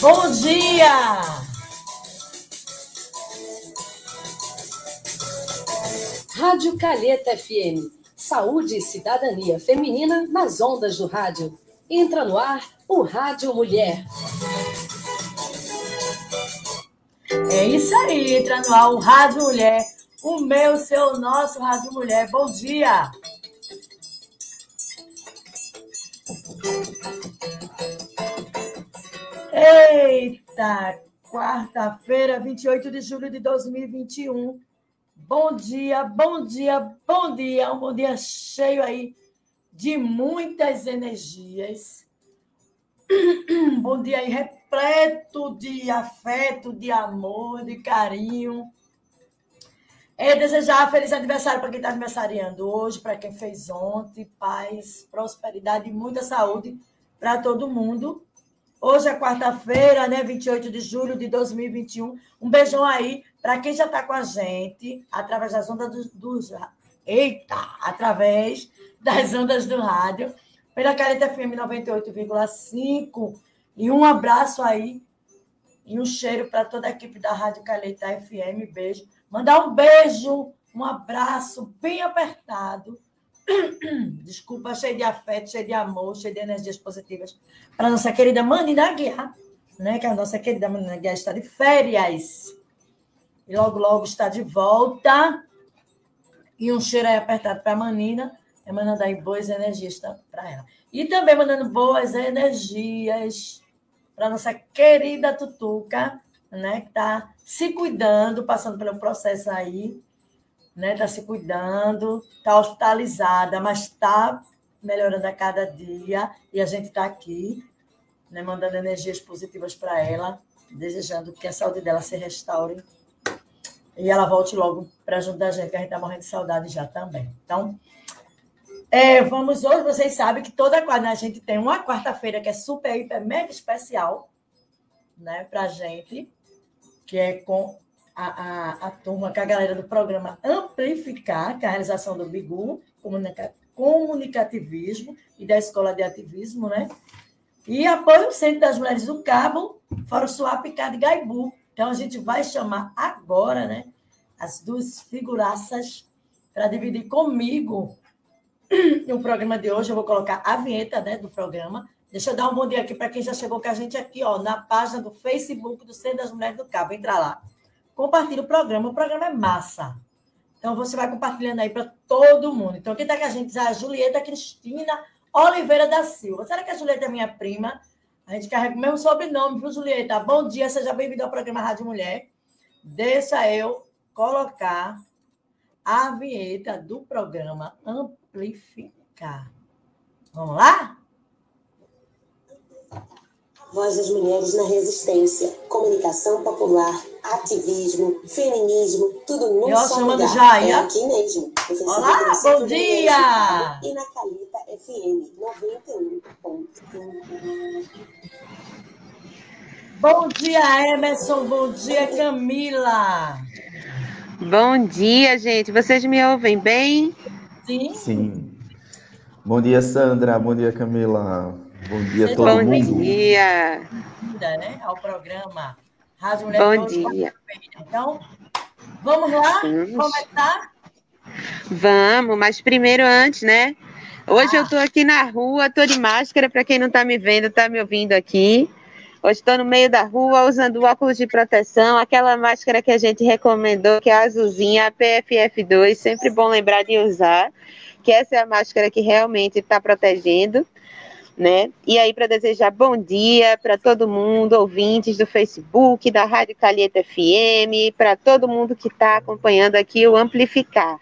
Bom dia! Rádio Calheta FM. Saúde e cidadania feminina nas ondas do rádio. Entra no ar o Rádio Mulher. É isso aí, entra no ar o Rádio Mulher. O meu, seu, nosso Rádio Mulher. Bom dia! Eita! Quarta-feira, 28 de julho de 2021. Bom dia, bom dia, bom dia. Um bom dia cheio aí de muitas energias. Bom dia aí repleto de afeto, de amor, de carinho. É desejar feliz aniversário para quem está aniversariando hoje, para quem fez ontem, paz, prosperidade e muita saúde para todo mundo. Hoje é quarta-feira, né? 28 de julho de 2021. Um beijão aí para quem já está com a gente, através das ondas do, do. Eita! Através das ondas do rádio, pela Careta FM 98,5. E um abraço aí e um cheiro para toda a equipe da Rádio Caleta FM. Beijo. Mandar um beijo, um abraço bem apertado desculpa, cheio de afeto, cheio de amor, cheio de energias positivas para nossa querida Manina Guiar, né? Que a nossa querida Manina Guiar está de férias. E logo, logo está de volta. E um cheiro aí apertado para a Manina, é mandando aí boas energias para ela. E também mandando boas energias para nossa querida Tutuca, né? Que está se cuidando, passando pelo processo aí né? Está se cuidando, está hospitalizada, mas está melhorando a cada dia e a gente está aqui, né? Mandando energias positivas para ela, desejando que a saúde dela se restaure e ela volte logo para junto da gente, que a gente está morrendo de saudade já também. Então, é, vamos hoje, vocês sabem que toda quarta a gente tem uma quarta-feira que é super, hiper, mega especial, né, para gente, que é com a, a, a turma, com a galera do programa Amplificar, que é a realização do Bigu, comunica, comunicativismo e da Escola de Ativismo, né? E apoio o Centro das Mulheres do Cabo, fora o Suá Picado e Gaibu. Então, a gente vai chamar agora, né? As duas figuraças para dividir comigo no programa de hoje. Eu vou colocar a vinheta né, do programa. Deixa eu dar um bom dia aqui para quem já chegou com a gente aqui, ó, na página do Facebook do Centro das Mulheres do Cabo. Entra lá compartilha o programa. O programa é massa. Então, você vai compartilhando aí para todo mundo. Então, quem está com a gente é a Julieta Cristina Oliveira da Silva. Será que a Julieta é minha prima? A gente carrega o mesmo sobrenome, viu, Julieta? Bom dia, seja bem-vinda ao programa Rádio Mulher. Deixa eu colocar a vinheta do programa Amplificar. Vamos lá? Voz das Mulheres na Resistência, comunicação popular, ativismo, feminismo, tudo num Eu só lugar. Jaia. É aqui mesmo. Olá, bom dia! E na Calita FM 91.5. Bom dia, Emerson. Bom dia, Camila. Bom dia, gente. Vocês me ouvem bem? Sim. Sim. Bom dia, Sandra. Bom dia, Camila. Bom dia a todo Bom mundo. dia. Bem-vinda, né, ao programa Rádio Mulher Bom dia. Então, vamos lá Vamos. começar? Vamos, mas primeiro antes, né? Hoje eu tô aqui na rua, tô de máscara, para quem não tá me vendo, tá me ouvindo aqui. Hoje estou no meio da rua usando óculos de proteção, aquela máscara que a gente recomendou, que é a azulzinha, a PFF2, sempre bom lembrar de usar, que essa é a máscara que realmente está protegendo, né? E aí, para desejar bom dia para todo mundo, ouvintes do Facebook, da Rádio Calheta FM, para todo mundo que está acompanhando aqui o Amplificar.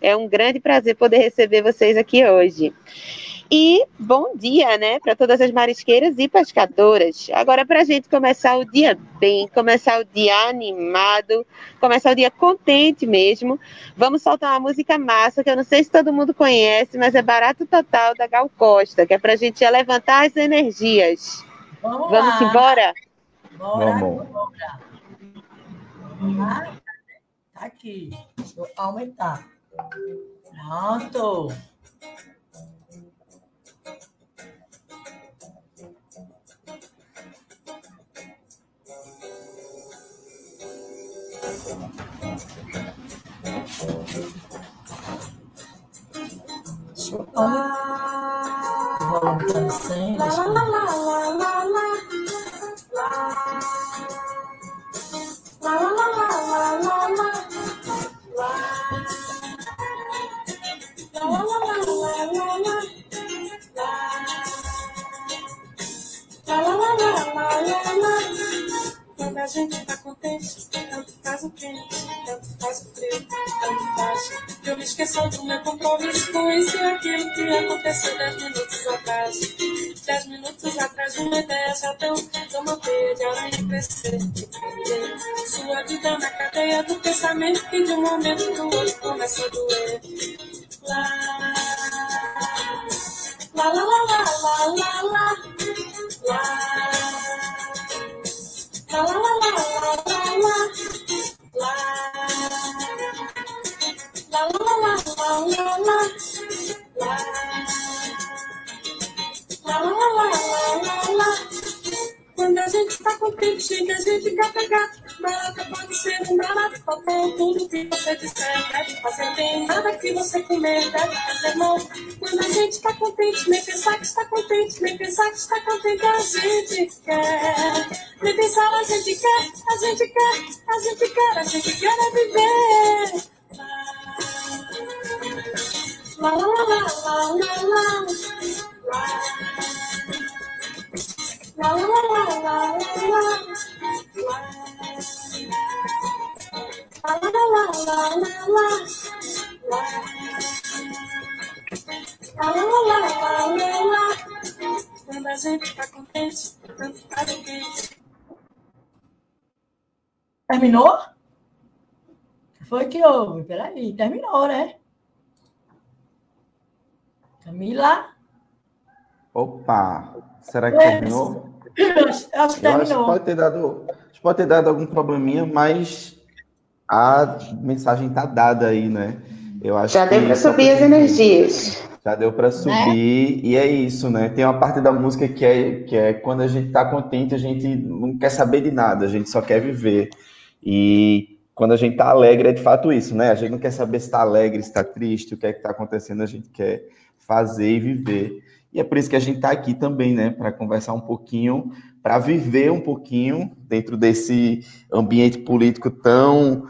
É um grande prazer poder receber vocês aqui hoje. E bom dia, né, para todas as marisqueiras e pescadoras. Agora, para a gente começar o dia bem, começar o dia animado, começar o dia contente mesmo, vamos soltar uma música massa que eu não sei se todo mundo conhece, mas é Barato Total da Gal Costa, que é para a gente levantar as energias. Vamos, Vamos lá. embora? Bora, Vamos. bora. Ah, tá aqui. Deixa eu aumentar. Pronto. Voltando sem. La la la la la la la. La la a gente tá contente, tanto faz o quente, tanto faz o frio, tanto faz. Eu me esqueço do meu compromisso com isso e aquilo que aconteceu dez minutos atrás. Dez minutos atrás, uma ideia já deu, de uma teia de aranha crescer e. Sua vida na cadeia do pensamento que de um momento pro outro começa a doer. Lá, lá, lá, lá, lá, lá, lá, lá. lá. La la la Quando a gente tá contente, a gente quer pegar. Nada pode ser um barato, faltou tudo que você disser. Deve fazer bem, nada que você comer, deve fazer mal. Quando a gente tá contente, nem pensar que está contente, nem pensar que está contente, a gente quer. Nem pensar, a gente quer, a gente quer, a gente quer, a gente quer é viver. Quando a gente tá contente, tanto o quente. Terminou? Foi que houve? Peraí, terminou, né? Camila? Opa! Será que É. terminou? Eu acho, acho que Eu acho que terminou. pode ter dado, acho que pode ter dado algum probleminha, mas a mensagem tá dada aí, né? Eu acho Já deu para subir as energias. Já deu para subir e é isso, né? Tem uma parte da música que é que é quando a gente tá contente, a gente não quer saber de nada, a gente só quer viver. E quando a gente tá alegre é de fato isso, né? A gente não quer saber se tá alegre, se tá triste, o que é que tá acontecendo, a gente quer fazer e viver. E é por isso que a gente tá aqui também, né, para conversar um pouquinho, para viver um pouquinho dentro desse ambiente político tão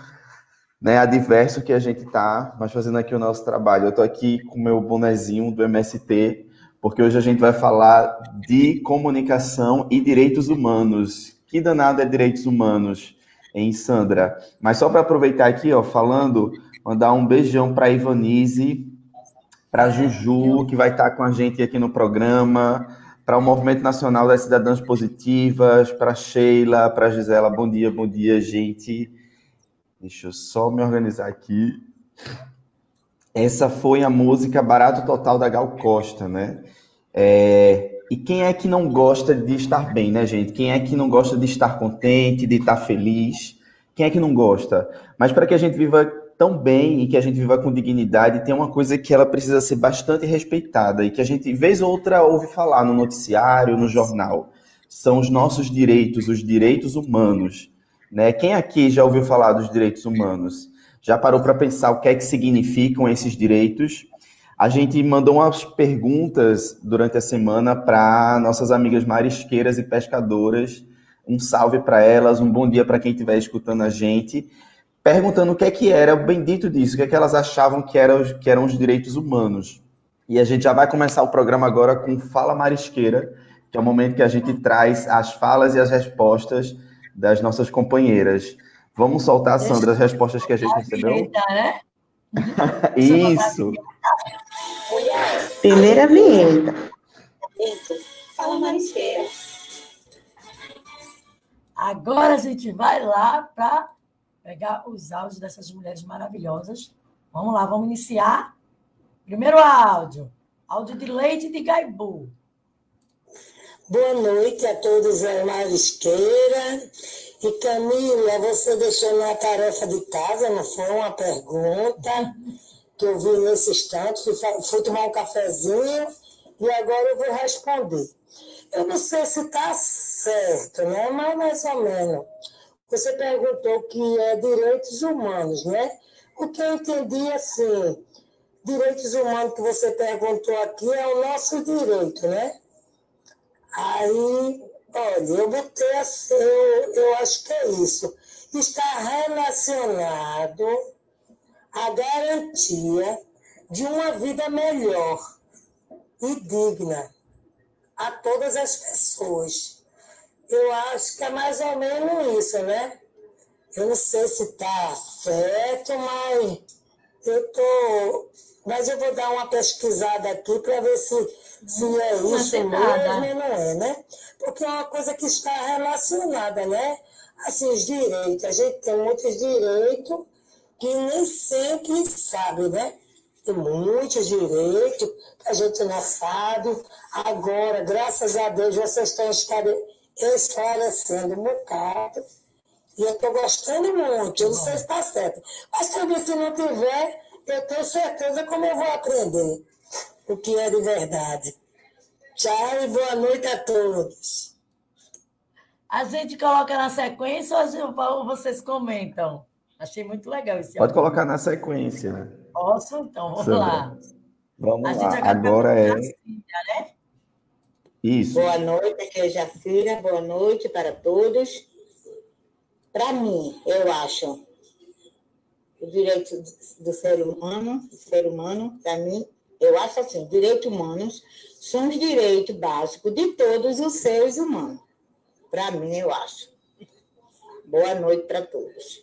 né, adverso que a gente tá, mas fazendo aqui o nosso trabalho. Eu tô aqui com o meu bonezinho do MST, porque hoje a gente vai falar de comunicação e direitos humanos. Que danado é direitos humanos, hein, Sandra? Mas só para aproveitar aqui, ó, falando, mandar um beijão para Ivanise, para Juju, que vai estar com a gente aqui no programa, para o Movimento Nacional das Cidadãs Positivas, para Sheila, para Gisela. Bom dia, bom dia, gente. Deixa eu só me organizar aqui. Essa foi a música Barato Total da Gal Costa, né? É, E quem é que não gosta de estar bem, né, gente? Quem é que não gosta de estar contente, de estar feliz? Quem é que não gosta? Mas para que a gente viva tão bem e que a gente viva com dignidade, tem uma coisa que ela precisa ser bastante respeitada e que a gente, vez ou outra, ouve falar no noticiário, no jornal. São os nossos direitos, os direitos humanos. Né? Quem aqui já ouviu falar dos direitos humanos? Já parou para pensar o que é que significam esses direitos? A gente mandou umas perguntas durante a semana para nossas amigas marisqueiras e pescadoras. Um salve para elas, um bom dia para quem estiver escutando a gente, perguntando o que é que era o bendito disso, o que é que elas achavam que, era, que eram os direitos humanos. E a gente já vai começar o programa agora com Fala Marisqueira, que é o momento que a gente traz as falas e as respostas das nossas companheiras. Vamos soltar, Sandra, as respostas que a gente recebeu? Né? Isso. Primeira vinheta. Eita, fala marisqueira. Agora a gente vai lá para pegar os áudios dessas mulheres maravilhosas. Vamos lá, vamos iniciar. Primeiro áudio. Áudio de Leite de Gaibu. Boa noite a todos da Marisqueira. E Camila, você deixou na tarefa de casa, não foi uma pergunta que eu vi nesse instante, fui tomar um cafezinho e agora eu vou responder. Eu não sei se está certo, né? mas mais ou menos. Você perguntou que é direitos humanos, né? O que eu entendi assim, direitos humanos que você perguntou aqui é o nosso direito, né? Aí, olha, eu botei assim, eu, eu acho que é isso. Está relacionado à garantia de uma vida melhor e digna a todas as pessoas. Eu acho que é mais ou menos isso, né? Eu não sei se está certo, mas eu tô, mas eu vou dar uma pesquisada aqui para ver se, se é isso mesmo ou não é, né? Porque é uma coisa que está relacionada, né? Assim, os direitos. A gente tem muitos direitos que nem sempre sabe, né? Tem muitos direitos que a gente não sabe. Agora, graças a Deus, vocês estão esclarecendo um bocado e eu estou gostando muito, eu não sei se está certo. Mas também se não tiver, eu tenho certeza como eu vou aprender o que é de verdade. Tchau e boa noite a todos. A gente coloca na sequência ou vocês comentam? Achei muito legal esse Pode colocar na sequência. Né? Posso? Então, vamos Sandra. lá. Vamos a lá. Agora é. Filha, né? Isso. Boa noite, aqui é Jacira. Boa noite para todos. Para mim, eu acho o direito do ser humano, do ser humano, para mim, eu acho assim, direitos humanos são os direitos básicos de todos os seres humanos. Para mim, eu acho. Boa noite para todos.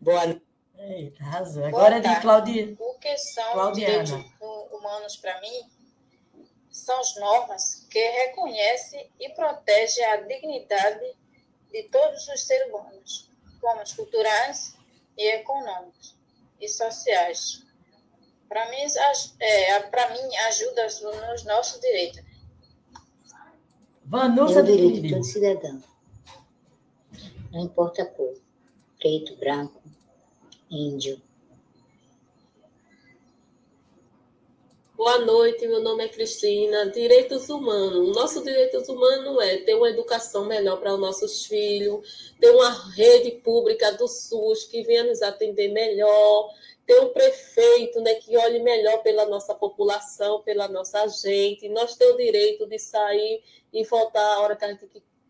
Boa noite. Eita, arrasou. Agora é de Claudia. O que são Claudiana. os direitos humanos para mim? São as normas que reconhecem e protegem a dignidade de todos os seres humanos, como os culturais e econômicos e sociais. Para mim, é, para mim, ajuda nos nossos direitos. Vanusa o direito de todo cidadão. Não importa a cor. Preto, branco, índio, Boa noite, meu nome é Cristina. Direitos humanos. Nosso direitos humano é ter uma educação melhor para os nossos filhos, ter uma rede pública do SUS que venha nos atender melhor, ter um prefeito né, que olhe melhor pela nossa população, pela nossa gente. Nós temos o direito de sair e voltar a hora que a gente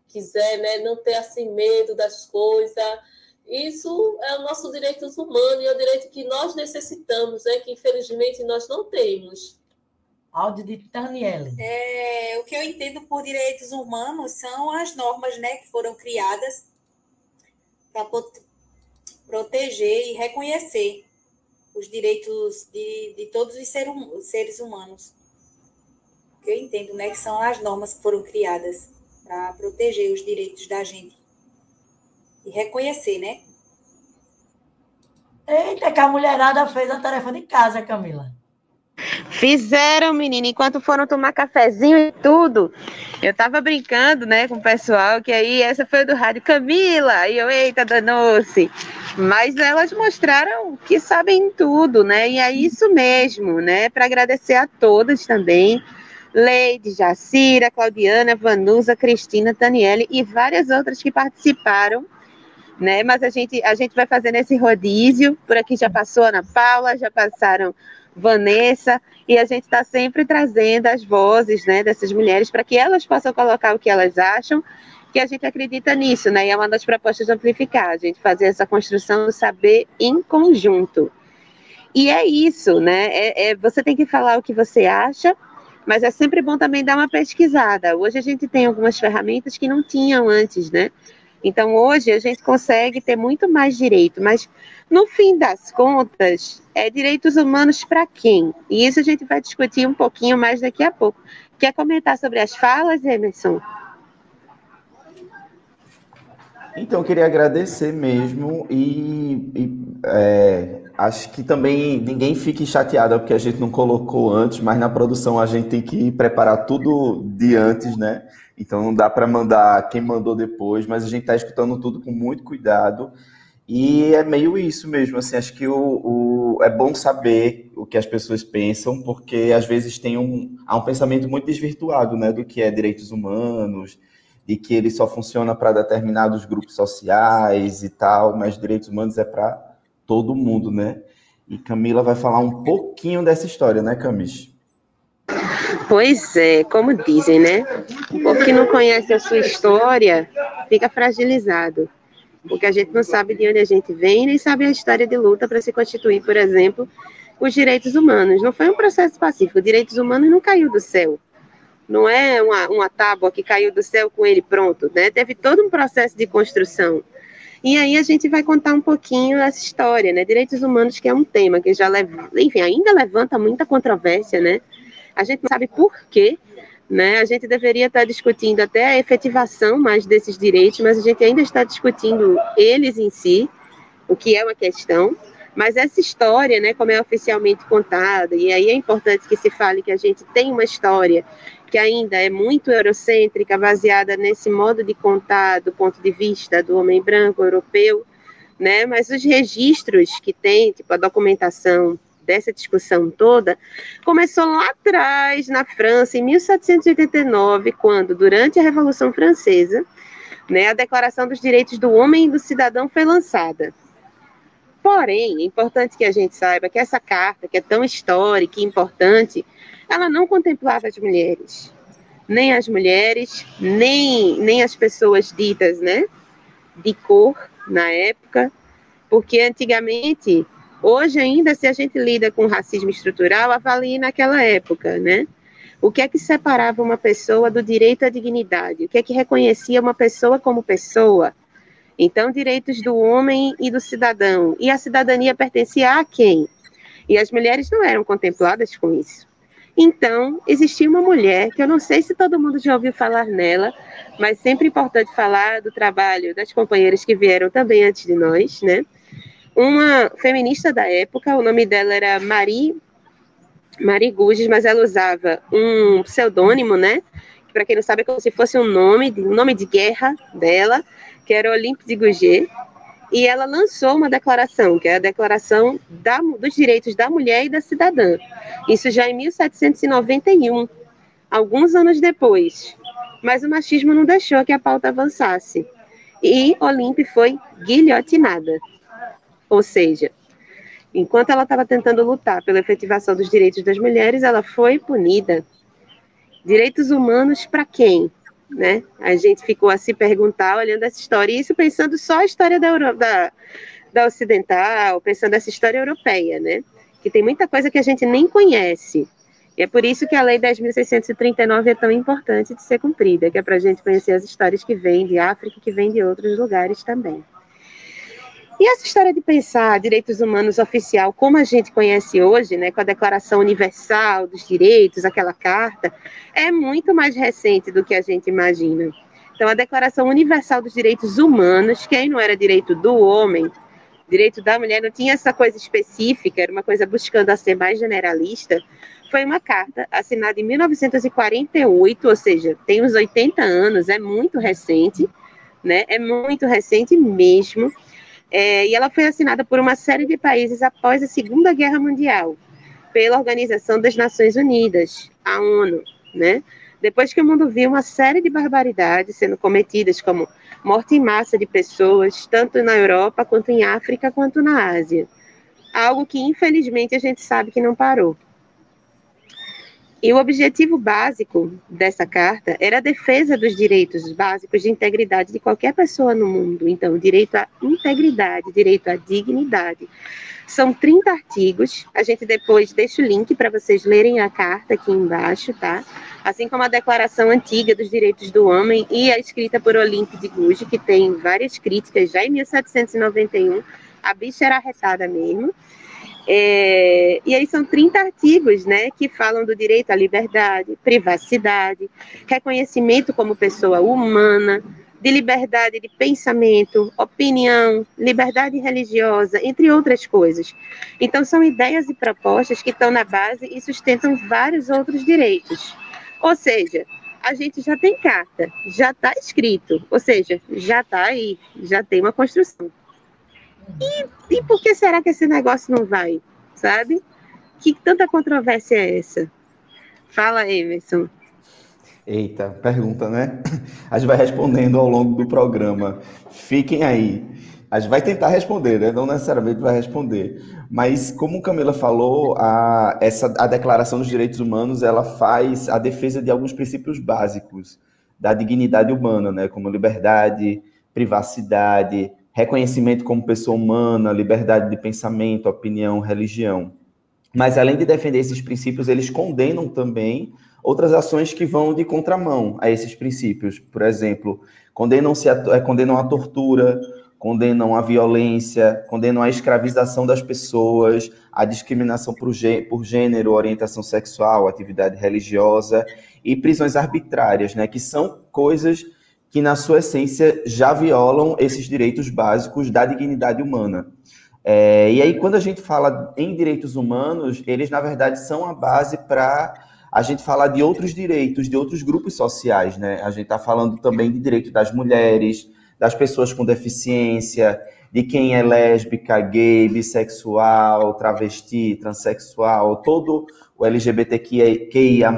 quiser, né? não ter assim medo das coisas. Isso é o nosso direitos humano e é o direito que nós necessitamos, né? que infelizmente nós não temos. Áudio de Taniele. É, o que eu entendo por direitos humanos são as normas né, que foram criadas para proteger e reconhecer os direitos de, de todos os ser, hum, seres humanos. O que eu entendo né, que são as normas que foram criadas para proteger os direitos da gente. E reconhecer, né? Eita, que a mulherada fez a tarefa de casa, Camila. Fizeram, menina, enquanto foram tomar cafezinho e tudo. Eu tava brincando, né, com o pessoal, que aí essa foi do rádio Camila, e eu, eita, danou-se. Mas elas mostraram que sabem tudo, né, e é isso mesmo, né, para agradecer a todas também. Leide, Jacira, Claudiana, Vanusa, Cristina, Daniele e várias outras que participaram né? Mas a gente, a gente vai fazendo esse rodízio. Por aqui já passou Ana Paula, já passaram Vanessa, e a gente está sempre trazendo as vozes né, dessas mulheres para que elas possam colocar o que elas acham, que a gente acredita nisso, né? E é uma das propostas de amplificar, a gente fazer essa construção do saber em conjunto. E é isso, né? É, é, você tem que falar o que você acha, mas é sempre bom também dar uma pesquisada. Hoje a gente tem algumas ferramentas que não tinham antes, né? Então, hoje, a gente consegue ter muito mais direito, mas no fim das contas, é direitos humanos para quem? E isso a gente vai discutir um pouquinho mais daqui a pouco. Quer comentar sobre as falas, Emerson? Então, eu queria agradecer mesmo e, e é, acho que também ninguém fique chateado porque a gente não colocou antes, mas na produção a gente tem que preparar tudo de antes, né? Então não dá para mandar quem mandou depois, mas a gente está escutando tudo com muito cuidado. E é meio isso mesmo, assim, acho que o, o, é bom saber o que as pessoas pensam, porque às vezes tem um, há um pensamento muito desvirtuado, né, do que é direitos humanos, de que ele só funciona para determinados grupos sociais e tal, mas direitos humanos é para todo mundo, né? E Camila vai falar um pouquinho dessa história, né, Camis? Pois é, como dizem, né? O que não conhece a sua história fica fragilizado, porque a gente não sabe de onde a gente vem, nem sabe a história de luta para se constituir, por exemplo, os direitos humanos. Não foi um processo pacífico, direitos humanos não caiu do céu. Não é uma, uma tábua que caiu do céu com ele pronto, né? Teve todo um processo de construção. E aí a gente vai contar um pouquinho essa história, né? Direitos humanos, que é um tema que já leva, enfim, ainda levanta muita controvérsia, né? A gente não sabe por quê, né? A gente deveria estar discutindo até a efetivação mais desses direitos, mas a gente ainda está discutindo eles em si, o que é uma questão. Mas essa história, né, como é oficialmente contada, e aí é importante que se fale que a gente tem uma história que ainda é muito eurocêntrica, baseada nesse modo de contar do ponto de vista do homem branco europeu, né? Mas os registros que tem, tipo a documentação dessa discussão toda, começou lá atrás na França em 1789, quando durante a Revolução Francesa, né, a Declaração dos Direitos do Homem e do Cidadão foi lançada. Porém, é importante que a gente saiba que essa carta, que é tão histórica e importante, ela não contemplava as mulheres. Nem as mulheres, nem, nem as pessoas ditas, né, de cor na época, porque antigamente, hoje ainda, se a gente lida com racismo estrutural, avalie naquela época, né? O que é que separava uma pessoa do direito à dignidade? O que é que reconhecia uma pessoa como pessoa? Então, direitos do homem e do cidadão. E a cidadania pertencia a quem? E as mulheres não eram contempladas com isso. Então, existia uma mulher, que eu não sei se todo mundo já ouviu falar nela, mas sempre importante falar do trabalho das companheiras que vieram também antes de nós, né? Uma feminista da época, o nome dela era Marie, Marie Guges, mas ela usava um pseudônimo, né? Para quem não sabe, é como se fosse um nome, um nome de guerra dela, que era Olympe de Gouget, e ela lançou uma declaração, que é a Declaração da, dos Direitos da Mulher e da Cidadã. Isso já em 1791, alguns anos depois. Mas o machismo não deixou que a pauta avançasse. E Olympe foi guilhotinada. Ou seja, enquanto ela estava tentando lutar pela efetivação dos direitos das mulheres, ela foi punida. Direitos humanos para quem? né? A gente ficou a se perguntar, olhando essa história, e isso pensando só a história da, Euro, da, da ocidental, pensando essa história europeia, né? Que tem muita coisa que a gente nem conhece. E é por isso que a Lei 10.639 é tão importante de ser cumprida, que é para a gente conhecer as histórias que vêm de África e que vêm de outros lugares também. E essa história de pensar direitos humanos oficial, como a gente conhece hoje, né, com a Declaração Universal dos Direitos, aquela carta, é muito mais recente do que a gente imagina. Então, a Declaração Universal dos Direitos Humanos, que aí não era direito do homem, direito da mulher, não tinha essa coisa específica, era uma coisa buscando a ser mais generalista, foi uma carta assinada em 1948, ou seja, tem uns 80 anos, é muito recente, né? É muito recente mesmo. É, e ela foi assinada por uma série de países após a Segunda Guerra Mundial, pela Organização das Nações Unidas, a ONU, né? Depois que o mundo viu uma série de barbaridades sendo cometidas, como morte em massa de pessoas, tanto na Europa, quanto em África, quanto na Ásia. Algo que, infelizmente, a gente sabe que não parou. E o objetivo básico dessa carta era a defesa dos direitos básicos de integridade de qualquer pessoa no mundo. Então, direito à integridade, direito à dignidade. São 30 artigos. A gente depois deixa o link para vocês lerem a carta aqui embaixo, tá? Assim como a Declaração Antiga dos Direitos do Homem e a escrita por Olympe de Gouges, que tem várias críticas já em 1791. A bicha era arretada mesmo. É, e aí são 30 artigos né, que falam do direito à liberdade, privacidade, reconhecimento como pessoa humana, de liberdade de pensamento, opinião, liberdade religiosa, entre outras coisas. Então, são ideias e propostas que estão na base e sustentam vários outros direitos. Ou seja, a gente já tem carta, já está escrito, ou seja, já está aí, já tem uma construção. E, e por que será que esse negócio não vai? Sabe? Que tanta controvérsia é essa? Fala, Emerson. Eita, pergunta, né? A gente vai respondendo ao longo do programa. Fiquem aí. A gente vai tentar responder, né? Não necessariamente vai responder. Mas, como Camila falou, a, essa, a Declaração dos Direitos Humanos ela faz a defesa de alguns princípios básicos da dignidade humana, né? Como liberdade, privacidade, reconhecimento como pessoa humana, liberdade de pensamento, opinião, religião. Mas, além de defender esses princípios, eles condenam também outras ações que vão de contramão a esses princípios. Por exemplo, condenam-se a, é, condenam a tortura, condenam a violência, condenam a escravização das pessoas, a discriminação por, por gênero, orientação sexual, atividade religiosa e prisões arbitrárias, né, que são coisas que, na sua essência, já violam esses direitos básicos da dignidade humana. É, e aí, quando a gente fala em direitos humanos, eles, na verdade, são a base para a gente falar de outros direitos, de outros grupos sociais, né? A gente está falando também de direito das mulheres, das pessoas com deficiência, de quem é lésbica, gay, bissexual, travesti, transexual, todo o LGBTQIA+,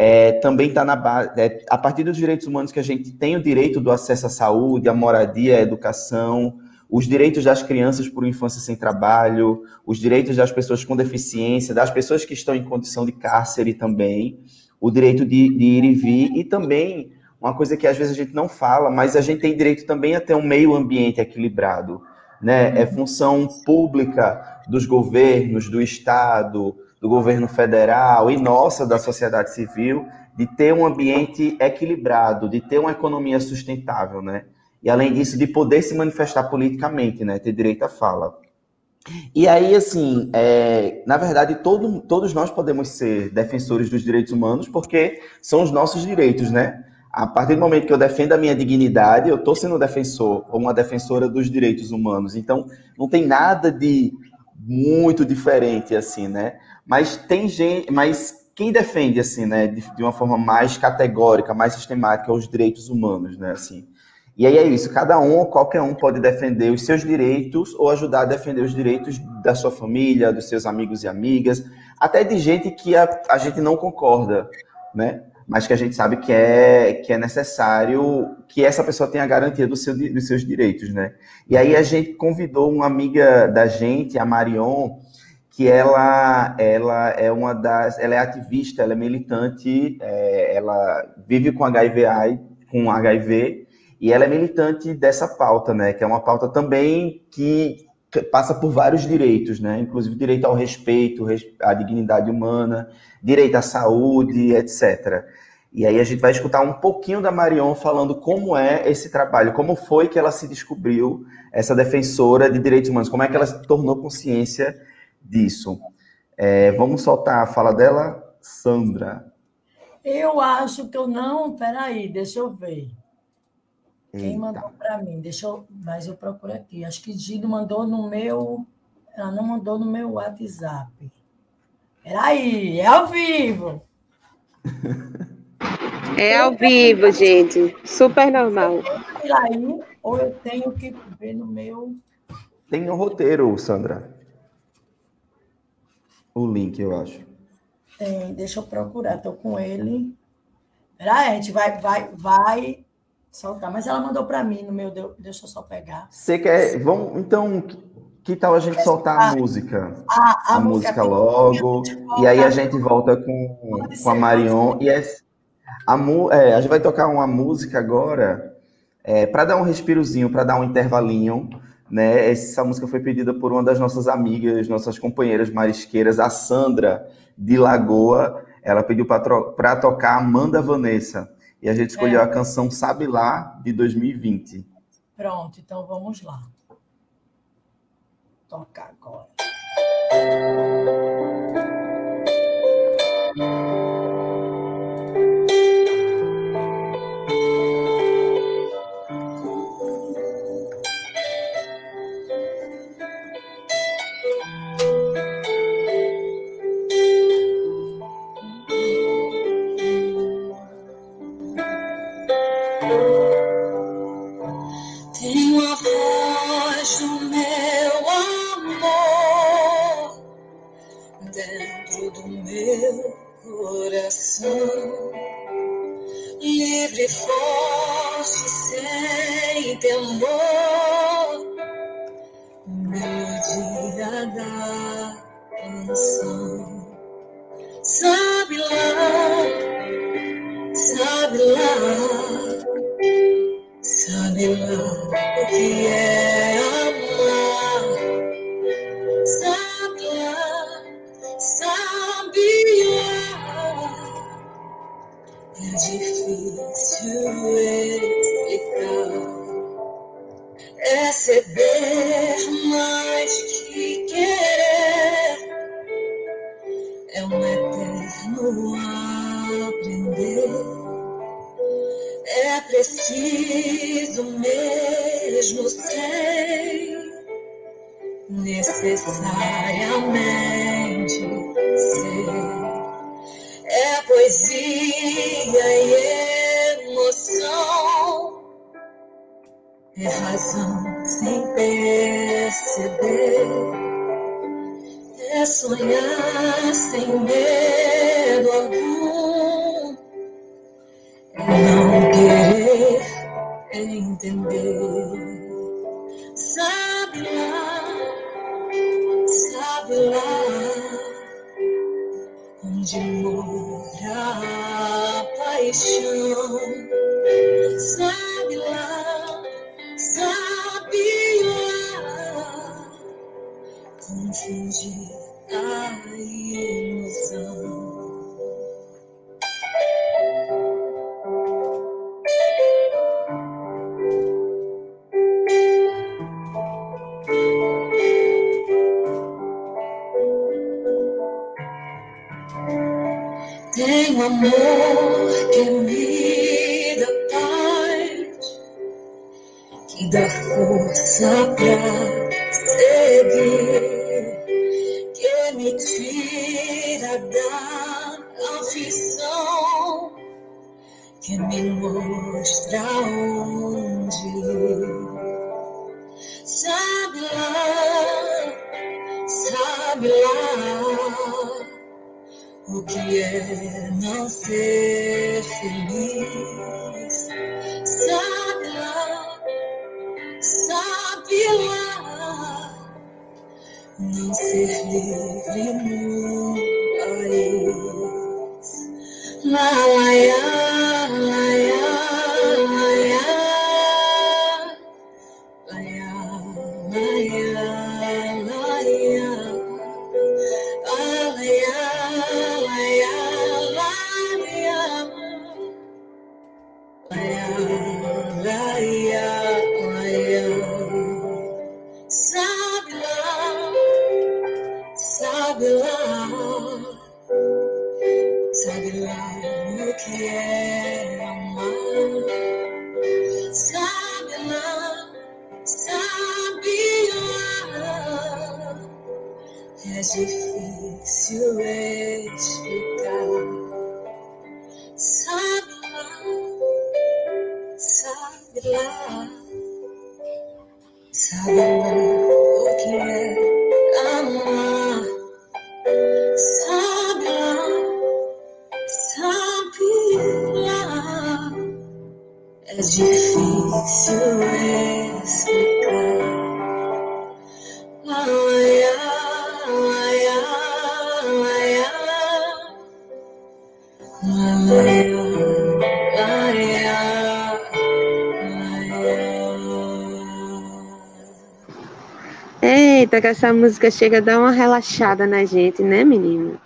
é, também está na base, é, a partir dos direitos humanos que a gente tem o direito do acesso à saúde, à moradia, à educação, os direitos das crianças por infância sem trabalho, os direitos das pessoas com deficiência, das pessoas que estão em condição de cárcere também, o direito de, de ir e vir, e também uma coisa que às vezes a gente não fala, mas a gente tem direito também a ter um meio ambiente equilibrado. Né? É função pública dos governos, do Estado, do governo federal e nossa, da sociedade civil, de ter um ambiente equilibrado, de ter uma economia sustentável, né? e, além disso, de poder se manifestar politicamente, né? Ter direito à fala. E aí, assim, é, na verdade, todo, todos nós podemos ser defensores dos direitos humanos porque são os nossos direitos, né? A partir do momento que eu defendo a minha dignidade, eu estou sendo um defensor ou uma defensora dos direitos humanos. Então, não tem nada de muito diferente, assim, né? Mas tem gente, mas quem defende, assim, né, de, de uma forma mais categórica, mais sistemática, os direitos humanos, né, assim. E aí é isso, cada um, qualquer um pode defender os seus direitos ou ajudar a defender os direitos da sua família, dos seus amigos e amigas, até de gente que a, a gente não concorda, né? Mas que a gente sabe que é, que é necessário que essa pessoa tenha a garantia do seu, dos seus direitos, né? E aí a gente convidou uma amiga da gente, a Marion, que ela, ela é uma das, ela é ativista, ela é militante, é, ela vive com HIV, com HIV e ela é militante dessa pauta, né? Que é uma pauta também que passa por vários direitos, né? Inclusive direito ao respeito, à dignidade humana, direito à saúde, etc. E aí a gente vai escutar um pouquinho da Marion falando como é esse trabalho, como foi que ela se descobriu essa defensora de direitos humanos, como é que ela se tornou consciência disso. É, vamos soltar a fala dela, Sandra. Eu acho que eu não. Peraí, deixa eu ver. Quem Eita. mandou para mim? Deixa eu. Mas eu procuro aqui. Acho que Gido mandou no meu. Ela não mandou no meu WhatsApp. Peraí, é ao vivo. É ao vivo, gente. Super normal. Ou eu tenho que ver no meu. Tem no roteiro, Sandra. O link, eu acho. Tem, deixa eu procurar, estou com ele. Peraí, a gente vai, vai, vai soltar. Mas ela mandou para mim no meu, deixa eu só pegar. Você quer. Vamos, então, que tal a gente soltar a, música? A, a, a música, música logo. E aí a gente volta com, com a Marion. E é, a, é, a gente vai tocar uma música agora é, para dar um respirozinho, para dar um intervalinho. Né? Essa música foi pedida por uma das nossas amigas, nossas companheiras marisqueiras, a Sandra de Lagoa. Ela pediu para tocar Amanda Vanessa. E a gente escolheu é. a canção Sabe Lá, de 2020. Pronto, então vamos lá. Tocar agora. Sabe lá, sabe lá, sabe lá o que é necessariamente ser. É poesia e emoção, é razão sem perceber, é sonhar sem medo que me tira da aflição, que me mostra onde. Sabe lá, sabe lá o que é não ser feliz. Sabe lá, sabe lá, não ser livre nunca mais. Malaya. Eita, que essa música chega a dar uma relaxada na gente, né, menino?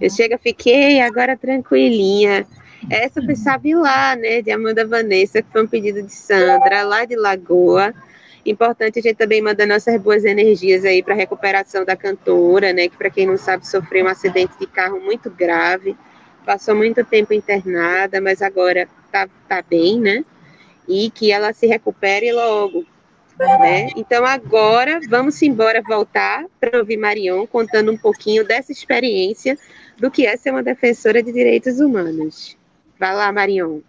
Eu chego, fiquei agora tranquilinha. Essa foi Sabe Lá, né, de Amanda Vanessa, que foi um pedido de Sandra, lá de Lagoa. Importante a gente também mandar nossas boas energias aí para a recuperação da cantora, né, que para quem não sabe sofreu um acidente de carro muito grave, passou muito tempo internada, mas agora tá, tá bem, né? E que ela se recupere logo, né? Então agora vamos embora voltar para ouvir Marion contando um pouquinho dessa experiência do que é ser uma defensora de direitos humanos. Vai lá, Marion.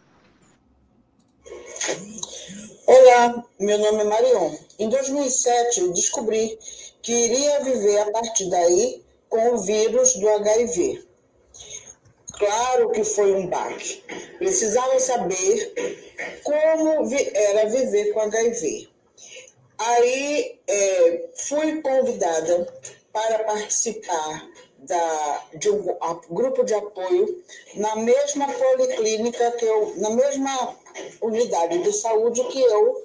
Olá, meu nome é Marion. Em 2007 eu descobri que iria viver a partir daí com o vírus do HIV. Claro que foi um baque. Precisava saber como era viver com HIV. Aí é, fui convidada para participar da, de um grupo de apoio na mesma policlínica que eu, na mesma unidade de saúde que eu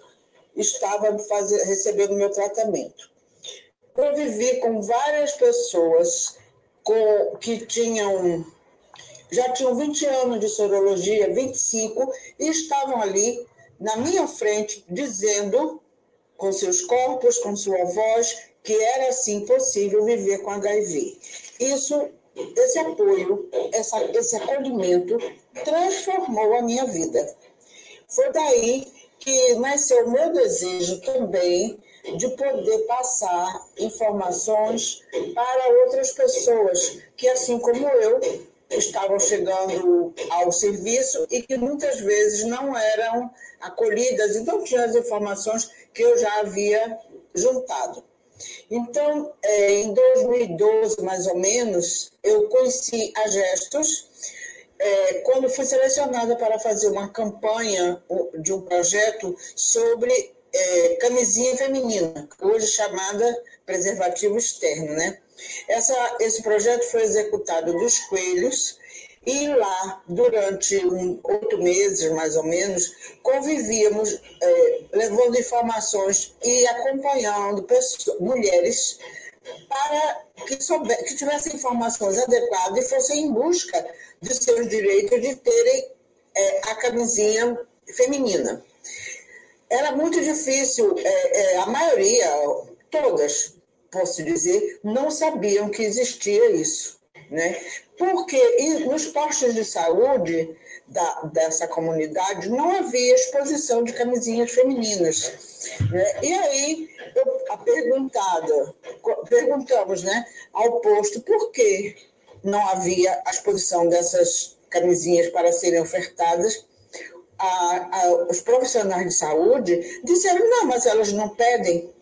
estava fazer, recebendo meu tratamento. Convivi com várias pessoas com, que tinham já tinham 20 anos de sorologia, 25, e estavam ali na minha frente dizendo com seus corpos, com sua voz, que era assim possível viver com HIV. Isso, esse apoio, essa, esse acolhimento transformou a minha vida. Foi daí que nasceu o meu desejo também de poder passar informações para outras pessoas que, assim como eu, estavam chegando ao serviço e que muitas vezes não eram acolhidas e não tinham as informações que eu já havia juntado. Então, é, em 2012, mais ou menos, eu conheci a Gestos, é, quando fui selecionada para fazer uma campanha de um projeto sobre é, camisinha feminina, hoje chamada preservativo externo, né? Essa, esse projeto foi executado dos coelhos e lá, durante um, oito meses, mais ou menos, convivíamos é, levando informações e acompanhando pessoas, mulheres para que, souber, que tivessem informações adequadas e fossem em busca de seus direitos de terem é, a camisinha feminina. Era muito difícil, é, a maioria, todas, posso dizer, não sabiam que existia isso. Né? Porque nos postos de saúde da, dessa comunidade não havia exposição de camisinhas femininas. Né? E aí, eu, a perguntada, perguntamos né, ao posto por que não havia a exposição dessas camisinhas para serem ofertadas. A, a, os profissionais de saúde disseram: não, mas elas não pedem.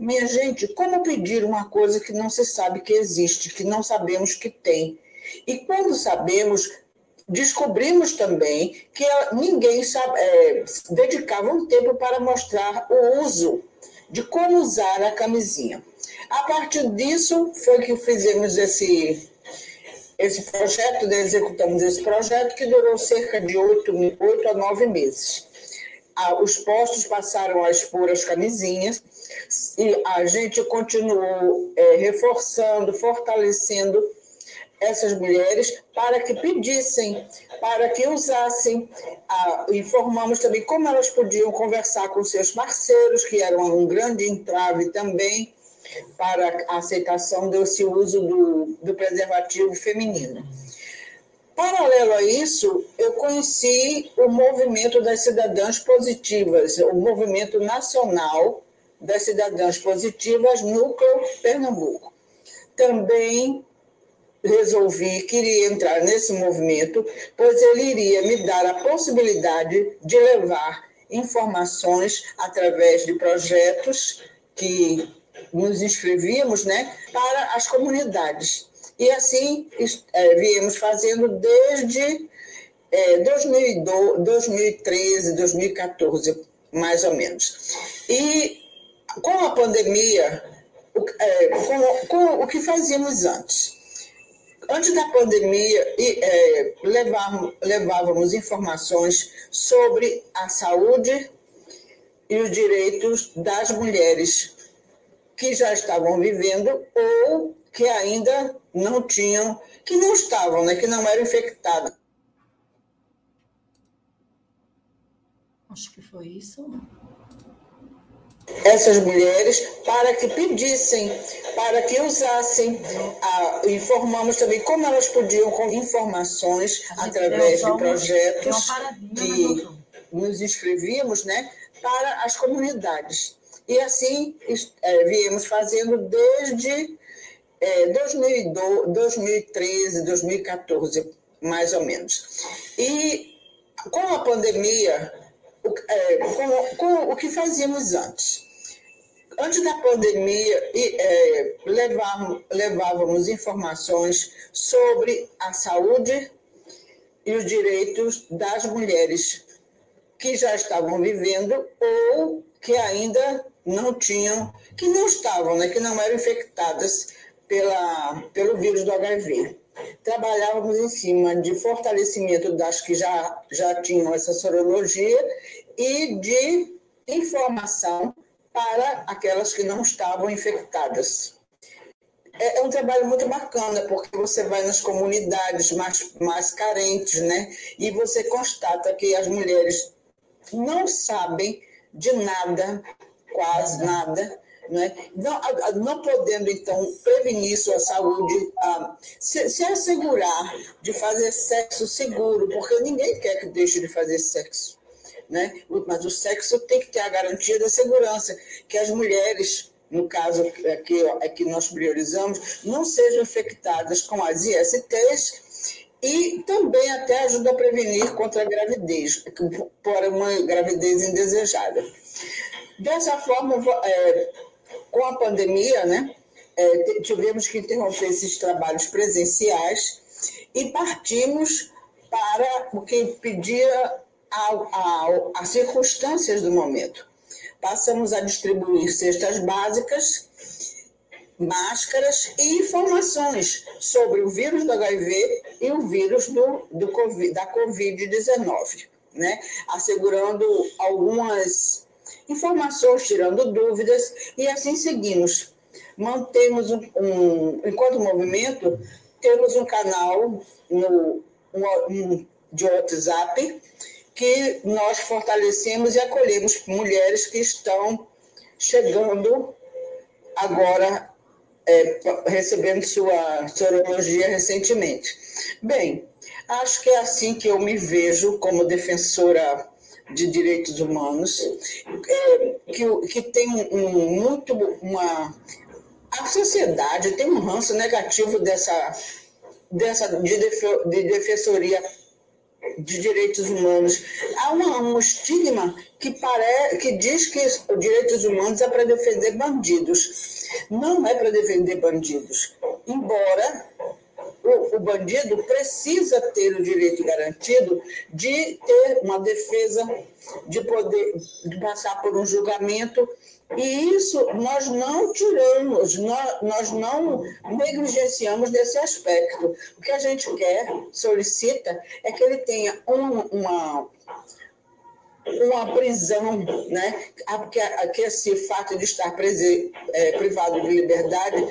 Minha gente, como pedir uma coisa que não se sabe que existe, que não sabemos que tem? E quando sabemos, descobrimos também que ninguém sabe, é, dedicava um tempo para mostrar o uso de como usar a camisinha. A partir disso, foi que fizemos esse, esse projeto, né, executamos esse projeto, que durou cerca de oito, oito a nove meses. Ah, os postos passaram a expor as camisinhas e a gente continuou é, reforçando, fortalecendo essas mulheres para que pedissem, para que usassem. Informamos também como elas podiam conversar com seus parceiros, que eram um grande entrave também para a aceitação desse uso do, do preservativo feminino. Paralelo a isso, eu conheci o movimento das cidadãs positivas, o movimento nacional das cidadãs positivas Núcleo Pernambuco. Também resolvi, queria entrar nesse movimento, pois ele iria me dar a possibilidade de levar informações através de projetos que nos inscrevíamos né, para as comunidades. E assim é, viemos fazendo desde é, 2012, 2013, 2014, mais ou menos. E com a pandemia, é, com, com o que fazíamos antes? Antes da pandemia, é, levávamos, levávamos informações sobre a saúde e os direitos das mulheres que já estavam vivendo ou que ainda não tinham, que não estavam, né, que não eram infectadas. Acho que foi isso essas mulheres para que pedissem, para que usassem. A, informamos também como elas podiam, com informações através de projetos que nos inscrevíamos né, para as comunidades. E assim é, viemos fazendo desde é, 2012, 2013, 2014, mais ou menos. E com a pandemia, é, com, com o que fazíamos antes? Antes da pandemia, é, levávamos, levávamos informações sobre a saúde e os direitos das mulheres que já estavam vivendo ou que ainda não tinham, que não estavam, né, que não eram infectadas pela, pelo vírus do HIV. Trabalhávamos em cima de fortalecimento das que já, já tinham essa sorologia e de informação para aquelas que não estavam infectadas. É, é um trabalho muito bacana, porque você vai nas comunidades mais, mais carentes, né? E você constata que as mulheres não sabem de nada, quase nada, né? não, não podendo, então, prevenir sua saúde, ah, se, se, assegurar de fazer sexo seguro, porque ninguém quer que deixe de fazer sexo. Né? Mas o sexo tem que ter a garantia da segurança, que as mulheres, no caso é que nós priorizamos, não sejam infectadas com as ISTs e também até ajuda a prevenir contra a gravidez, por uma gravidez indesejada. Dessa forma, é, com a pandemia, né, é, tivemos que interromper esses trabalhos presenciais e partimos para o que pedia as circunstâncias do momento. Passamos a distribuir cestas básicas máscaras e informações sobre o vírus do HIV e o vírus do, do COVID, da Covid-19, né? assegurando algumas informações, tirando dúvidas, e assim seguimos. Mantemos um, um enquanto movimento, temos um canal no, um, de WhatsApp que nós fortalecemos e acolhemos mulheres que estão chegando agora é, recebendo sua sorologia recentemente. Bem, acho que é assim que eu me vejo como defensora de direitos humanos, que, que tem um, muito uma a sociedade tem um ranço negativo dessa dessa de, de defensoria de direitos humanos. Há uma, um estigma que, pare, que diz que os direitos humanos é para defender bandidos. Não é para defender bandidos. Embora o, o, bandido precisa ter o direito garantido de ter uma defesa, de poder de passar por um julgamento e isso nós não tiramos, nós, nós não negligenciamos desse aspecto. O que a gente quer, solicita, é que ele tenha um, uma, uma prisão, né? que, que esse fato de estar é, privado de liberdade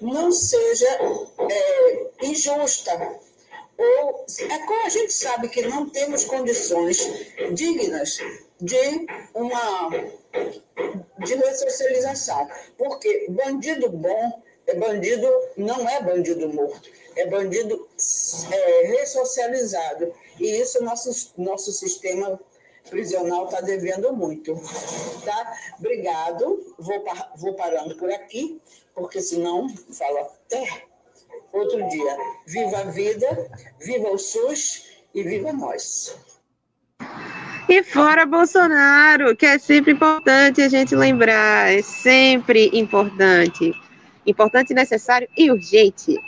não seja é, injusta. Ou, é como a gente sabe que não temos condições dignas de uma de ressocialização. Porque bandido bom é bandido, não é bandido morto, é bandido é, ressocializado. E isso nosso, nosso sistema prisional está devendo muito. Tá? Obrigado. Vou, vou parando por aqui, porque senão falo até outro dia. Viva a vida, viva o SUS e viva nós. E fora Bolsonaro, que é sempre importante a gente lembrar, é sempre importante. Importante, necessário e urgente,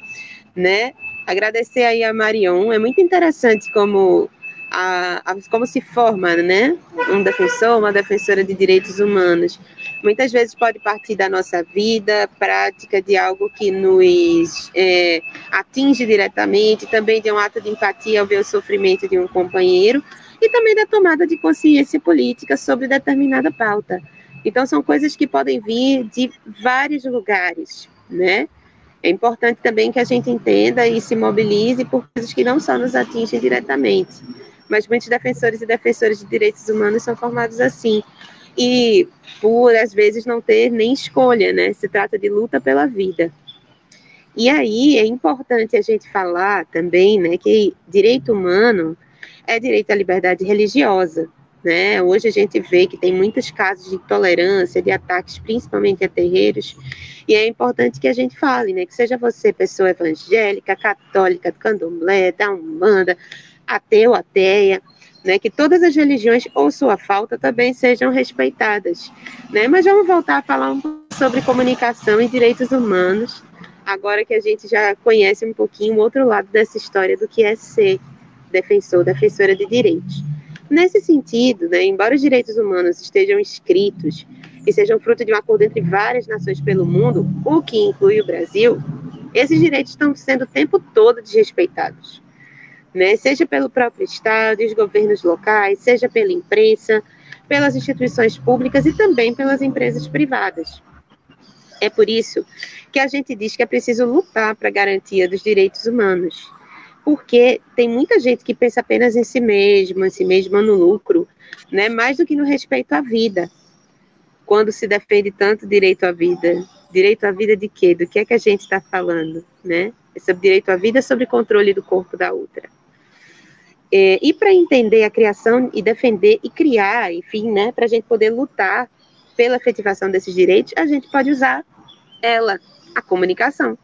né? Agradecer aí a Marion, é muito interessante como, a, a, como se forma, né? Um defensor, uma defensora de direitos humanos. Muitas vezes pode partir da nossa vida, prática de algo que nos é, atinge diretamente, também de um ato de empatia ao ver o sofrimento de um companheiro, e também da tomada de consciência política sobre determinada pauta. Então, são coisas que podem vir de vários lugares, né? É importante também que a gente entenda e se mobilize por coisas que não só nos atingem diretamente, mas muitos defensores e defensoras de direitos humanos são formados assim. E por, às vezes, não ter nem escolha, né? Se trata de luta pela vida. E aí é importante a gente falar também, né, que direito humano é direito à liberdade religiosa. Né? Hoje a gente vê que tem muitos casos de intolerância, de ataques, principalmente a terreiros, e é importante que a gente fale, né? Que seja você pessoa evangélica, católica, candomblé, da umbanda, ateu, ateia, né? Que todas as religiões ou sua falta também sejam respeitadas, né? Mas vamos voltar a falar um pouco sobre comunicação e direitos humanos, agora que a gente já conhece um pouquinho o outro lado dessa história do que é ser defensor, defensora de direitos. Nesse sentido, né, embora os direitos humanos estejam escritos e sejam fruto de um acordo entre várias nações pelo mundo, o que inclui o Brasil, esses direitos estão sendo o tempo todo desrespeitados. Né? Seja pelo próprio Estado e os governos locais, seja pela imprensa, pelas instituições públicas e também pelas empresas privadas. É por isso que a gente diz que é preciso lutar para a garantia dos direitos humanos, porque tem muita gente que pensa apenas em si mesma, em si mesma no lucro, né, mais do que no respeito à vida. Quando se defende tanto direito à vida, direito à vida de quê? Do que é que a gente está falando, né? É sobre direito à vida, sobre controle do corpo da outra. É, e para entender a criação e defender e criar, enfim, né, para a gente poder lutar pela efetivação desses direitos, a gente pode usar ela, a comunicação.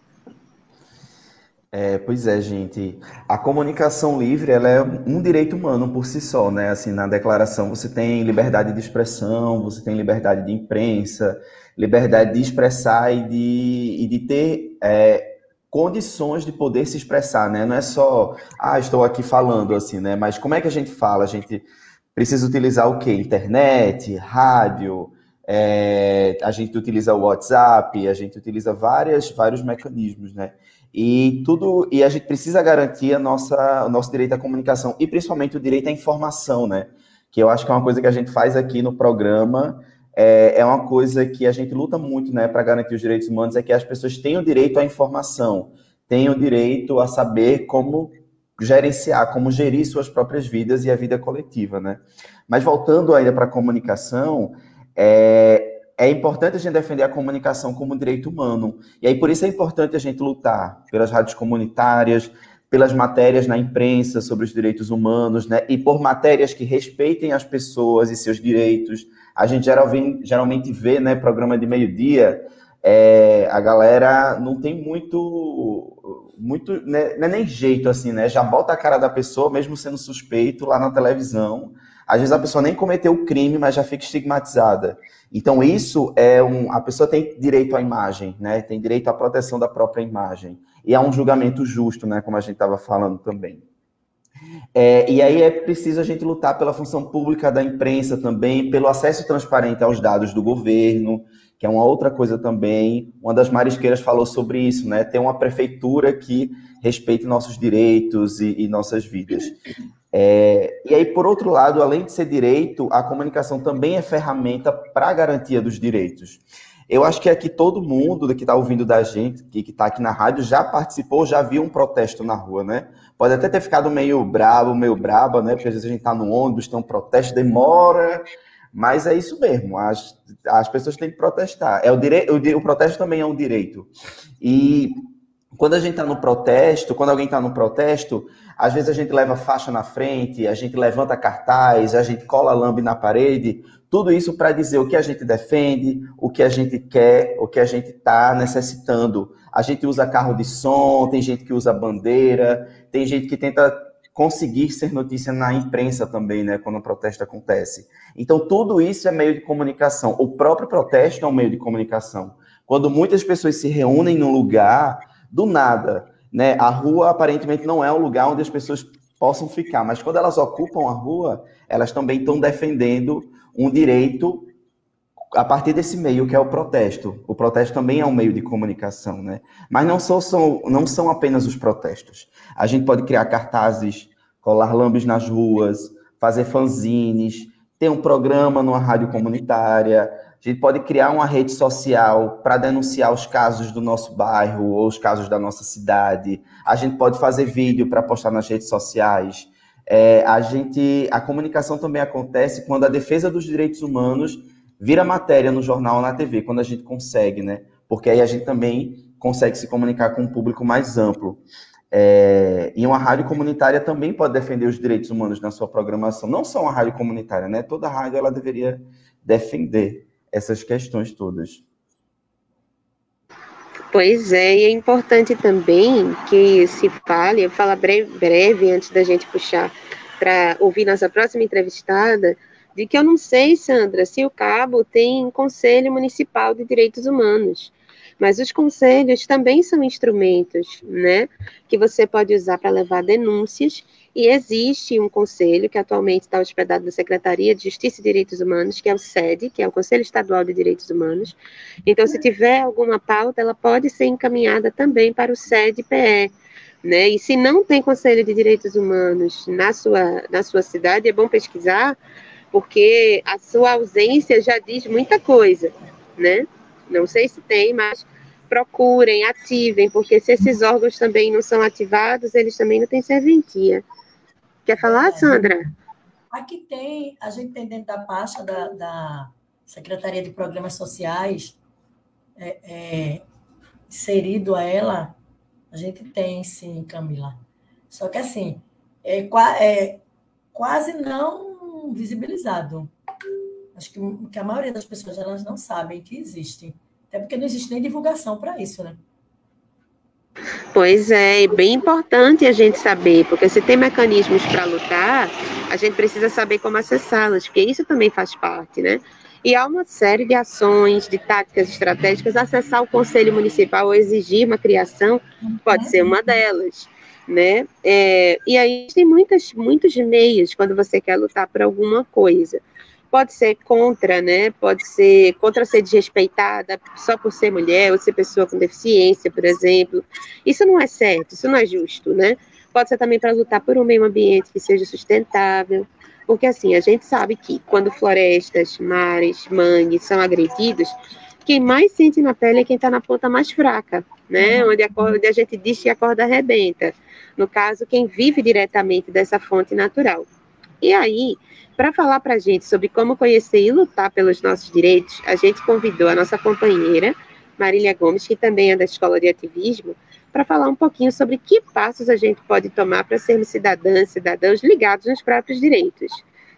É, pois é, gente. A comunicação livre ela é um direito humano por si só, né? Assim, na declaração você tem liberdade de expressão, você tem liberdade de imprensa, liberdade de expressar e de, e de ter é, condições de poder se expressar, né? Não é só, ah, estou aqui falando, assim, né? Mas como é que a gente fala? A gente precisa utilizar o quê? Internet, rádio, é, a gente utiliza o WhatsApp, a gente utiliza várias, vários mecanismos, né? E tudo, e a gente precisa garantir a nossa, o nosso direito à comunicação e principalmente o direito à informação, né? Que eu acho que é uma coisa que a gente faz aqui no programa, é, é uma coisa que a gente luta muito né, para garantir os direitos humanos, é que as pessoas tenham direito à informação, tenham direito a saber como gerenciar, como gerir suas próprias vidas e a vida coletiva, né? Mas voltando ainda para a comunicação, é, é importante a gente defender a comunicação como um direito humano. E aí por isso é importante a gente lutar pelas rádios comunitárias, pelas matérias na imprensa sobre os direitos humanos, né? E por matérias que respeitem as pessoas e seus direitos, a gente geralmente vê, né, programa de meio-dia, é, a galera não tem muito, muito né, não é nem jeito assim, né? Já bota a cara da pessoa, mesmo sendo suspeito, lá na televisão. Às vezes a pessoa nem cometeu o crime, mas já fica estigmatizada. Então isso é um, a pessoa tem direito à imagem, né? Tem direito à proteção da própria imagem e a um julgamento justo, né? Como a gente estava falando também. É, e aí é preciso a gente lutar pela função pública da imprensa também, pelo acesso transparente aos dados do governo, que é uma outra coisa também. Uma das marisqueiras falou sobre isso, né? Ter uma prefeitura que respeite nossos direitos e, e nossas vidas. É, e aí, por outro lado, além de ser direito, a comunicação também é ferramenta para a garantia dos direitos. Eu acho que aqui todo mundo que está ouvindo da gente, que está aqui na rádio, já participou, já viu um protesto na rua, né? Pode até ter ficado meio bravo, meio braba, né? Porque às vezes a gente está no ônibus, tem um protesto, demora, mas é isso mesmo. As, as pessoas têm que protestar. É o, direito, o, o protesto também é um direito. E quando a gente está no protesto, quando alguém está no protesto, às vezes a gente leva faixa na frente, a gente levanta cartaz, a gente cola lambe na parede, tudo isso para dizer o que a gente defende, o que a gente quer, o que a gente está necessitando. A gente usa carro de som, tem gente que usa bandeira, tem gente que tenta conseguir ser notícia na imprensa também, né, quando o protesto acontece. Então, tudo isso é meio de comunicação. O próprio protesto é um meio de comunicação. Quando muitas pessoas se reúnem num lugar, do nada, né, a rua aparentemente não é um lugar onde as pessoas possam ficar, mas quando elas ocupam a rua, elas também estão defendendo um direito a partir desse meio que é o protesto. O protesto também é um meio de comunicação, né? Mas não, só são, não são apenas os protestos. A gente pode criar cartazes, colar lambes nas ruas, fazer fanzines, ter um programa numa rádio comunitária, a gente pode criar uma rede social para denunciar os casos do nosso bairro ou os casos da nossa cidade. A gente pode fazer vídeo para postar nas redes sociais. É, a gente, a comunicação também acontece quando a defesa dos direitos humanos vira matéria no jornal ou na TV, quando a gente consegue, né? Porque aí a gente também consegue se comunicar com um público mais amplo. É, e uma rádio comunitária também pode defender os direitos humanos na sua programação. Não só uma rádio comunitária, né? Toda rádio ela deveria defender essas questões todas. Pois é, e é importante também que se fale, eu falo breve, breve antes da gente puxar para ouvir nossa próxima entrevistada, de que eu não sei, Sandra, se o Cabo tem Conselho Municipal de Direitos Humanos. Mas os conselhos também são instrumentos, né, que você pode usar para levar denúncias. E existe um conselho que atualmente está hospedado na Secretaria de Justiça e Direitos Humanos, que é o SED, que é o Conselho Estadual de Direitos Humanos. Então, se tiver alguma pauta, ela pode ser encaminhada também para o SED-PE. Né? E se não tem Conselho de Direitos Humanos na sua, na sua cidade, é bom pesquisar, porque a sua ausência já diz muita coisa, né? Não sei se tem, mas procurem, ativem, porque se esses órgãos também não são ativados, eles também não têm serventia. Quer falar, é. Sandra? Aqui tem, a gente tem dentro da pasta da, da Secretaria de Programas Sociais, é, é, inserido a ela, a gente tem sim, Camila. Só que assim, é, é quase não visibilizado. Acho que, que a maioria das pessoas elas não sabem que existe. Até porque não existe nem divulgação para isso, né? Pois é, é bem importante a gente saber, porque se tem mecanismos para lutar, a gente precisa saber como acessá-los, porque isso também faz parte, né? E há uma série de ações, de táticas estratégicas, acessar o Conselho Municipal ou exigir uma criação pode ser uma delas, né? É, e aí tem muitas, muitos meios quando você quer lutar por alguma coisa pode ser contra, né? Pode ser contra ser desrespeitada só por ser mulher ou ser pessoa com deficiência, por exemplo. Isso não é certo, isso não é justo, né? Pode ser também para lutar por um meio ambiente que seja sustentável, porque assim, a gente sabe que quando florestas, mares, mangues são agredidos, quem mais sente na pele é quem está na ponta mais fraca, né? Uhum. Onde, a, onde a gente diz que a corda arrebenta. No caso, quem vive diretamente dessa fonte natural. E aí, para falar para a gente sobre como conhecer e lutar pelos nossos direitos, a gente convidou a nossa companheira, Marília Gomes, que também é da Escola de Ativismo, para falar um pouquinho sobre que passos a gente pode tomar para sermos cidadãs, cidadãos ligados nos próprios direitos.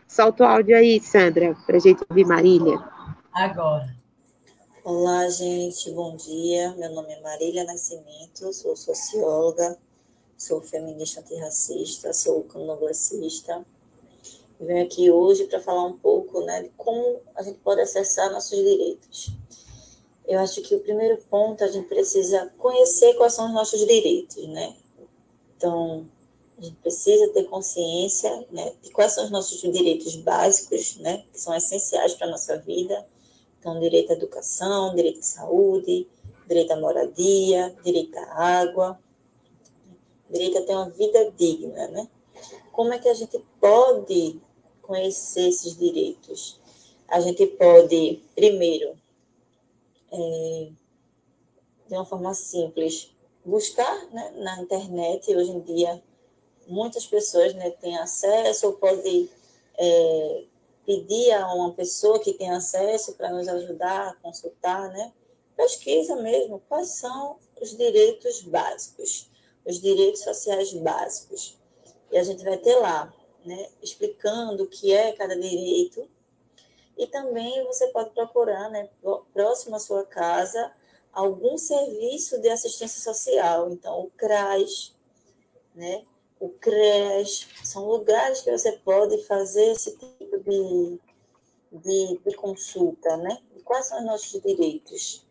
Solta o áudio aí, Sandra, para a gente ouvir Marília. Agora. Olá, gente, bom dia. Meu nome é Marília Nascimento, sou socióloga, sou feminista antirracista, sou candomblessista venho aqui hoje para falar um pouco né, de como a gente pode acessar nossos direitos. Eu acho que o primeiro ponto a gente precisa conhecer quais são os nossos direitos, né? Então, a gente precisa ter consciência né, de quais são os nossos direitos básicos, né, que são essenciais para a nossa vida. Então, direito à educação, direito à saúde, direito à moradia, direito à água, direito a ter uma vida digna, né? Como é que a gente pode conhecer esses direitos? A gente pode, primeiro, é, de uma forma simples, buscar né, na internet. Hoje em dia, muitas pessoas né, têm acesso ou podem é, pedir a uma pessoa que tem acesso para nos ajudar a consultar, né? Pesquisa mesmo quais são os direitos básicos, os direitos sociais básicos. E a gente vai ter lá né, explicando o que é cada direito. E também você pode procurar, né, próximo à sua casa, algum serviço de assistência social. Então, o CRAS, né, o CRES, são lugares que você pode fazer esse tipo de, de, de consulta, né? Quais são os nossos direitos?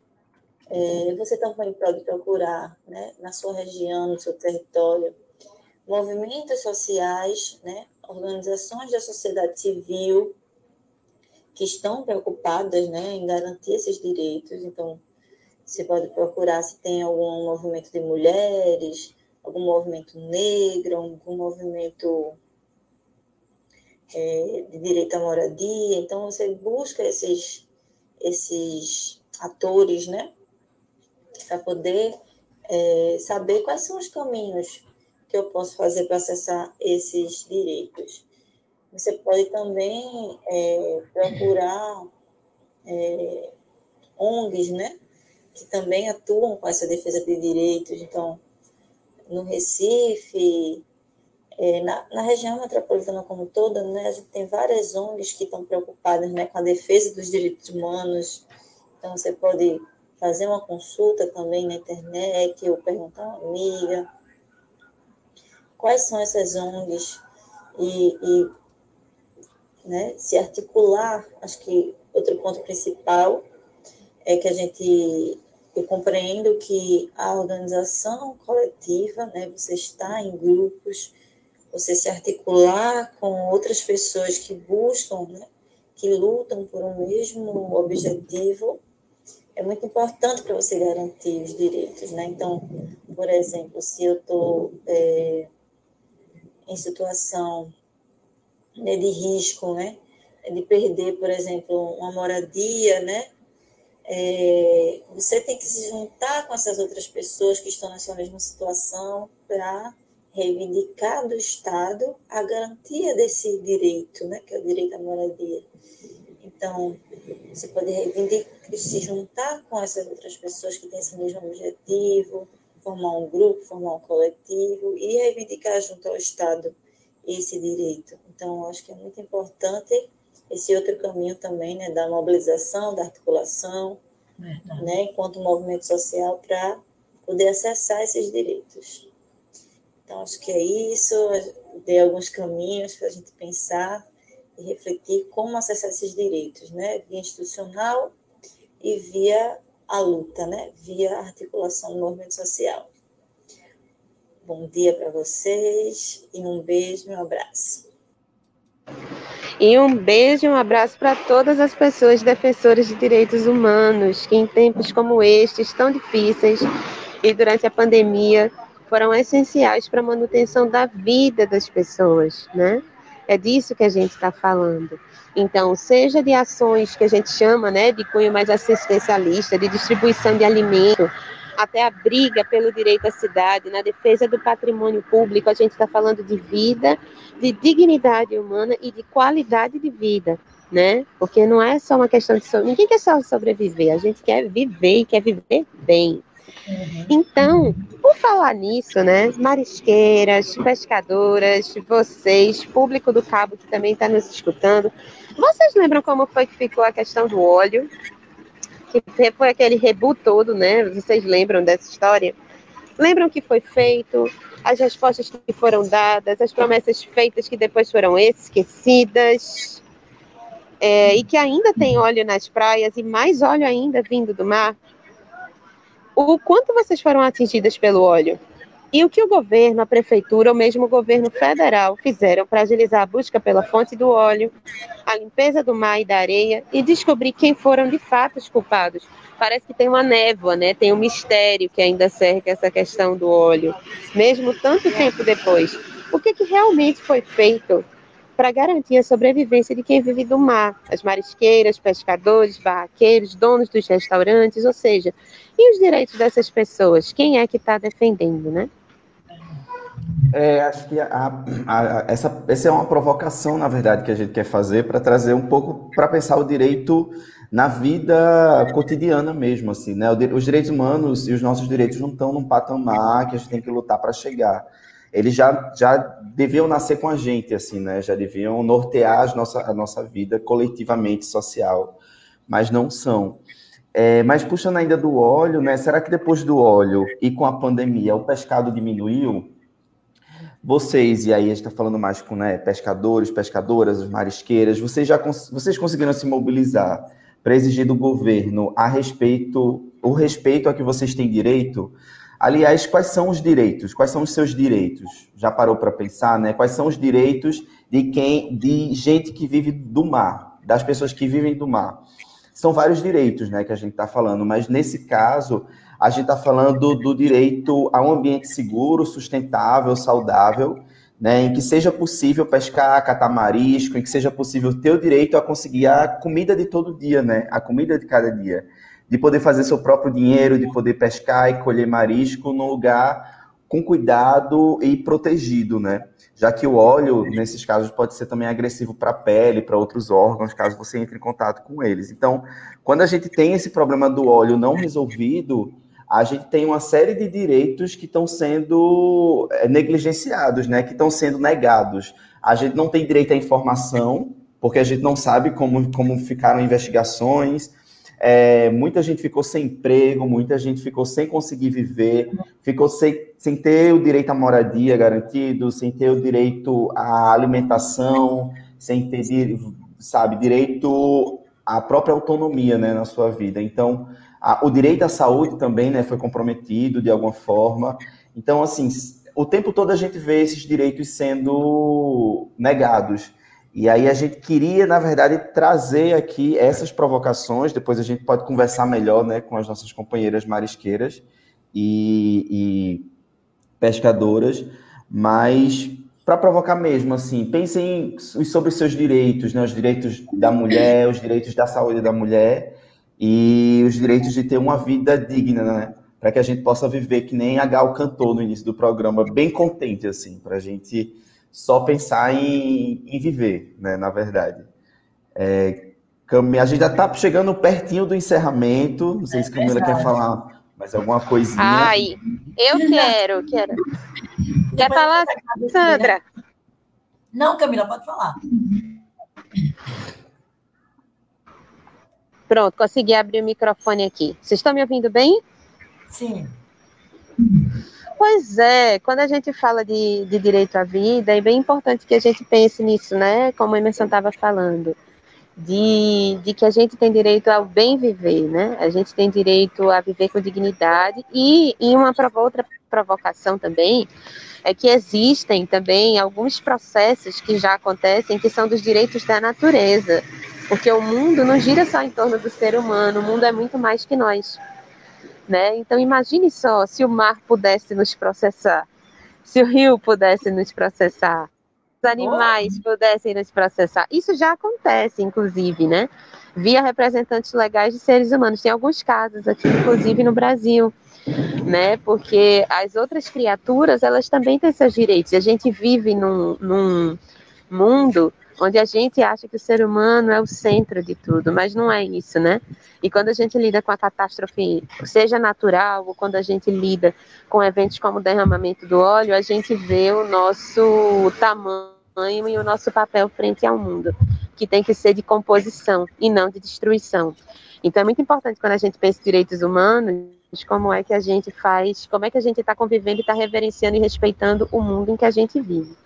É, você também pode procurar, né, na sua região, no seu território, movimentos sociais, né, organizações da sociedade civil que estão preocupadas né, em garantir esses direitos. Então, você pode procurar se tem algum movimento de mulheres, algum movimento negro, algum movimento é, de direito à moradia. Então, você busca esses, esses atores, né, para poder é, saber quais são os caminhos que eu posso fazer para acessar esses direitos? Você pode também é, procurar é, ONGs, né? Que também atuam com essa defesa de direitos. Então, no Recife, é, na, na, região metropolitana como toda, né, a gente tem várias ONGs que estão preocupadas né, com a defesa dos direitos humanos. Então, você pode fazer uma consulta também na internet ou perguntar a uma amiga quais são essas ONGs e, e né, se articular. Acho que outro ponto principal é que a gente eu compreendo que a organização coletiva, né, você está em grupos, você se articular com outras pessoas que buscam, né, que lutam por um mesmo objetivo, é muito importante para você garantir os direitos, né? Então, por exemplo, se eu estou em situação né, de risco, né, de perder, por exemplo, uma moradia, né, é, você tem que se juntar com essas outras pessoas que estão nessa mesma situação para reivindicar do Estado a garantia desse direito, né, que é o direito à moradia. Então, você pode reivindicar, se juntar com essas outras pessoas que têm esse mesmo objetivo, formar um grupo, formar um coletivo e reivindicar junto ao Estado esse direito. Então, acho que é muito importante esse outro caminho também, né, da mobilização, da articulação, Verdade. né, enquanto movimento social para poder acessar esses direitos. Então, acho que é isso, dei alguns caminhos para a gente pensar e refletir como acessar esses direitos, né, via institucional e via a luta, né, via articulação do movimento social. Bom dia para vocês e um beijo e um abraço. E um beijo e um abraço para todas as pessoas defensoras de direitos humanos que, em tempos como estes, tão difíceis e durante a pandemia, foram essenciais para a manutenção da vida das pessoas, né? É disso que a gente está falando. Então, seja de ações que a gente chama, né, de cunho mais assistencialista, de distribuição de alimento, até a briga pelo direito à cidade, na defesa do patrimônio público, a gente está falando de vida, de dignidade humana e de qualidade de vida, né? Porque não é só uma questão de so... ninguém quer só sobreviver, a gente quer viver e quer viver bem. Uhum. Então, por falar nisso, né, marisqueiras, pescadoras, vocês, público do Cabo que também está nos escutando, vocês lembram como foi que ficou a questão do óleo? que foi aquele reboot todo, né? Vocês lembram dessa história? Lembram que foi feito, as respostas que foram dadas, as promessas feitas que depois foram esquecidas, é, e que ainda tem óleo nas praias e mais óleo ainda vindo do mar? O quanto vocês foram atingidas pelo óleo? E o que o governo, a prefeitura ou mesmo o governo federal fizeram para agilizar a busca pela fonte do óleo, a limpeza do mar e da areia e descobrir quem foram de fato os culpados? Parece que tem uma névoa, né? Tem um mistério que ainda cerca essa questão do óleo, mesmo tanto tempo depois. O que, que realmente foi feito para garantir a sobrevivência de quem vive do mar, as marisqueiras, pescadores, barraqueiros, donos dos restaurantes, ou seja, e os direitos dessas pessoas? Quem é que está defendendo, né? É, acho que a, a, essa, essa é uma provocação, na verdade, que a gente quer fazer para trazer um pouco para pensar o direito na vida cotidiana mesmo, assim, né? Os direitos humanos e os nossos direitos não estão num patamar que a gente tem que lutar para chegar. Eles já, já deviam nascer com a gente, assim, né? Já deviam nortear a nossa, a nossa vida coletivamente social, mas não são. É, mas puxando ainda do óleo, né? Será que depois do óleo e com a pandemia o pescado diminuiu? Vocês, e aí a gente está falando mais com né, pescadores, pescadoras, marisqueiras, vocês já vocês conseguiram se mobilizar para exigir do governo a respeito, o respeito a que vocês têm direito? Aliás, quais são os direitos? Quais são os seus direitos? Já parou para pensar, né? Quais são os direitos de quem, de gente que vive do mar, das pessoas que vivem do mar? São vários direitos, né, que a gente está falando, mas nesse caso a gente está falando do direito a um ambiente seguro, sustentável, saudável, né, em que seja possível pescar, catar marisco, em que seja possível ter o direito a conseguir a comida de todo dia, né, a comida de cada dia, de poder fazer seu próprio dinheiro, de poder pescar e colher marisco num lugar com cuidado e protegido, né? Já que o óleo, nesses casos, pode ser também agressivo para a pele, para outros órgãos, caso você entre em contato com eles. Então, quando a gente tem esse problema do óleo não resolvido, a gente tem uma série de direitos que estão sendo eh, negligenciados, né? que estão sendo negados. A gente não tem direito à informação, porque a gente não sabe como, como ficaram investigações. É, muita gente ficou sem emprego, muita gente ficou sem conseguir viver, ficou sem, sem ter o direito à moradia garantido, sem ter o direito à alimentação, sem ter, sabe, direito à própria autonomia, né, na sua vida. Então, a, o direito à saúde também, né, foi comprometido de alguma forma. Então, assim, o tempo todo a gente vê esses direitos sendo negados. E aí a gente queria, na verdade, trazer aqui essas provocações, depois a gente pode conversar melhor né, com as nossas companheiras marisqueiras e, e pescadoras, mas para provocar mesmo, assim, pensem sobre os seus direitos, né? Os direitos da mulher, os direitos da saúde da mulher e os direitos de ter uma vida digna, né? Para que a gente possa viver que nem a Gal cantou no início do programa, bem contente, assim, para a gente só pensar em, em viver, né? Na verdade. É, a gente já está chegando pertinho do encerramento. Não sei é se Camila quer falar mais alguma coisinha. Ai, eu quero, quero. Quer falar, Sandra? Não, Camila, pode falar. Pronto, consegui abrir o microfone aqui. Vocês estão me ouvindo bem? Sim. Pois é, quando a gente fala de, de direito à vida, é bem importante que a gente pense nisso, né? Como a Emerson estava falando de, de que a gente tem direito ao bem viver, né? A gente tem direito a viver com dignidade e em uma outra provocação também é que existem também alguns processos que já acontecem que são dos direitos da natureza, porque o mundo não gira só em torno do ser humano, o mundo é muito mais que nós, né? Então imagine só se o mar pudesse nos processar, se o rio pudesse nos processar, os animais pudessem nos processar. Isso já acontece, inclusive, né? Via representantes legais de seres humanos. Tem alguns casos aqui, inclusive no Brasil, né? Porque as outras criaturas, elas também têm seus direitos. A gente vive num, num mundo onde a gente acha que o ser humano é o centro de tudo, mas não é isso, né? E quando a gente lida com a catástrofe, seja natural ou quando a gente lida com eventos como o derramamento do óleo, a gente vê o nosso tamanho e o nosso papel frente ao mundo, que tem que ser de composição e não de destruição. Então é muito importante quando a gente pensa em direitos humanos, como é que a gente faz, como é que a gente está convivendo e está reverenciando e respeitando o mundo em que a gente vive,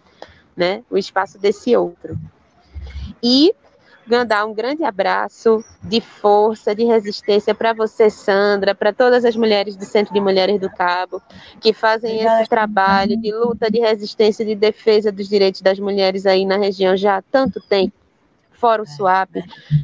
né? O espaço desse outro. E mandar um grande abraço de força, de resistência para você, Sandra, para todas as mulheres do Centro de Mulheres do Cabo, que fazem esse trabalho de luta, de resistência, de defesa dos direitos das mulheres aí na região já há tanto tempo. Fórum Swap,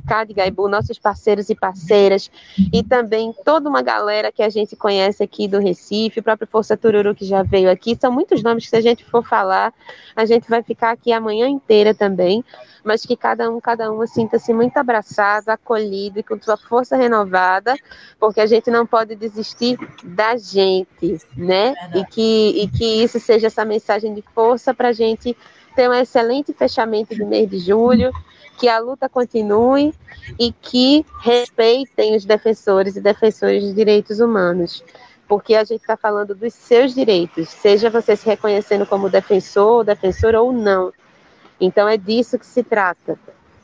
Cade Gaibu, nossos parceiros e parceiras, e também toda uma galera que a gente conhece aqui do Recife, o próprio Força Tururu que já veio aqui. São muitos nomes que, se a gente for falar, a gente vai ficar aqui a manhã inteira também, mas que cada um, cada um sinta-se muito abraçado, acolhido e com sua força renovada, porque a gente não pode desistir da gente, né? E que, e que isso seja essa mensagem de força para a gente ter um excelente fechamento do mês de julho que a luta continue e que respeitem os defensores e defensores de direitos humanos, porque a gente está falando dos seus direitos, seja você se reconhecendo como defensor ou defensora ou não. Então é disso que se trata,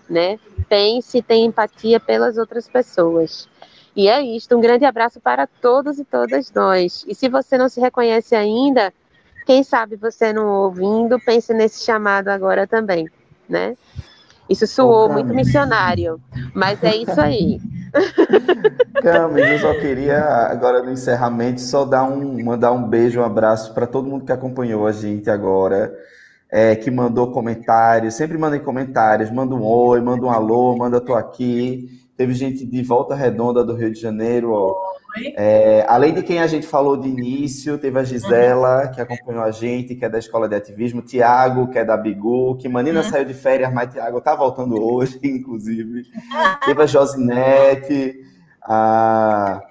né? Pense e tenha empatia pelas outras pessoas. E é isto, um grande abraço para todos e todas nós. E se você não se reconhece ainda, quem sabe você não ouvindo, pense nesse chamado agora também, né? Isso soou muito missionário, mas é isso aí. Camis, eu só queria, agora no encerramento, só dar um, mandar um beijo, um abraço para todo mundo que acompanhou a gente agora, é, que mandou comentários, sempre mandem comentários, manda um oi, manda um alô, manda tô aqui. Teve gente de Volta Redonda do Rio de Janeiro, ó. É, além de quem a gente falou de início, teve a Gisela, que acompanhou a gente, que é da Escola de Ativismo, Tiago, que é da Bigu, que Manina uhum. saiu de férias, mas Tiago tá voltando hoje, inclusive. teve a Josinete, a,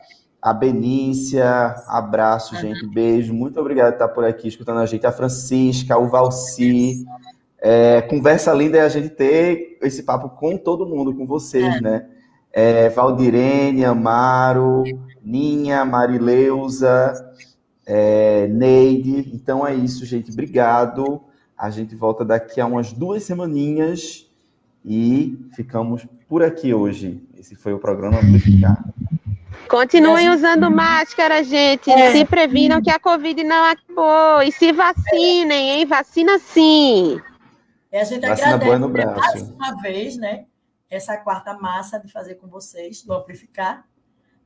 a Benícia, abraço, gente, beijo, muito obrigado por estar por aqui escutando a gente. A Francisca, o Valci, é, conversa linda é a gente ter esse papo com todo mundo, com vocês, é. né? é, Valdirene, Amaro, Ninha, Marileuza, é, Neide. Então é isso, gente. Obrigado. A gente volta daqui a umas duas semaninhas e ficamos por aqui hoje. Esse foi o programa Amplificar. Continuem usando máscara, gente. É. Se previnam que a Covid não acabou. E se vacinem, hein? Vacina sim. E a gente Vacina agradece boa no braço. mais uma vez, né? Essa quarta massa de fazer com vocês, do Amplificar.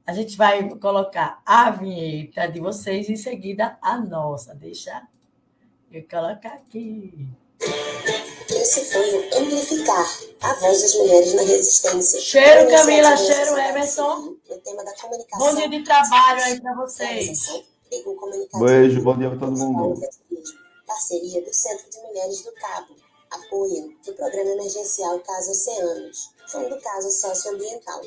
A gente vai colocar a vinheta de vocês e em seguida a nossa. Deixa eu colocar aqui. Esse foi o Amplificar, a voz das mulheres na resistência. Cheiro, Uma Camila, cheiro, Emerson. No tema da comunicação. Bom dia de trabalho aí para vocês. Beijo, bom dia para todo mundo. Parceria do Centro de Mulheres do Cabo. Apoio do Programa Emergencial Casa Oceanos. Fundo Casa Socioambiental.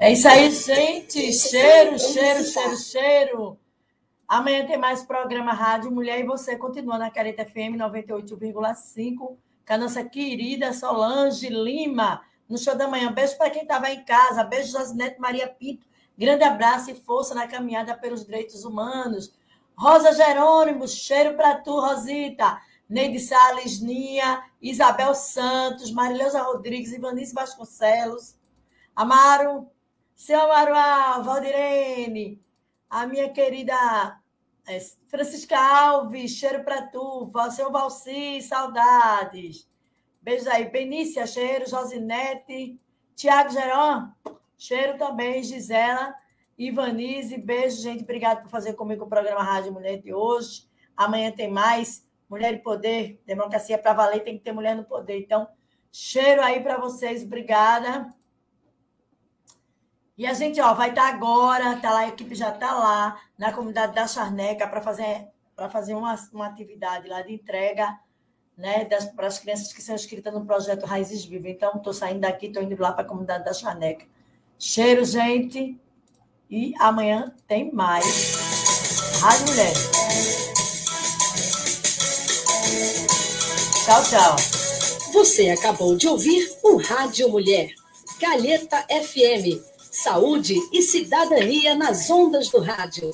É isso aí, gente. Cheiro, cheiro, cheiro, cheiro. Amanhã tem mais programa Rádio Mulher e você continua na Careta FM 98,5 com a nossa querida Solange Lima no show da manhã. Beijo para quem estava em casa. Beijo, Josinete Maria Pinto. Grande abraço e força na caminhada pelos direitos humanos. Rosa Jerônimo, cheiro para tu, Rosita. Neide Salles, Nia, Isabel Santos, Marileuza Rodrigues, Ivanice Vasconcelos, Amaro, seu Amaro Valdirene, a minha querida é, Francisca Alves, cheiro para tu, seu Valci, saudades. Beijos aí, Benícia, cheiro, Josinete, Tiago Geron, cheiro também, Gisela, Ivanise, beijo, gente, obrigado por fazer comigo o programa Rádio Mulher de hoje. Amanhã tem mais. Mulher e Poder, democracia para valer, tem que ter mulher no poder. Então, cheiro aí para vocês, obrigada. E a gente ó, vai estar tá agora, tá lá, a equipe já está lá na comunidade da Charneca para fazer, para fazer uma, uma atividade lá de entrega né, para as crianças que são inscritas no projeto Raízes Vivas. Então, estou saindo daqui, estou indo lá para a comunidade da Charneca. Cheiro, gente. E amanhã tem mais. Rádio Mulher. Tchau, tchau. Você acabou de ouvir o Rádio Mulher. Calheta FM. Saúde e cidadania nas ondas do rádio.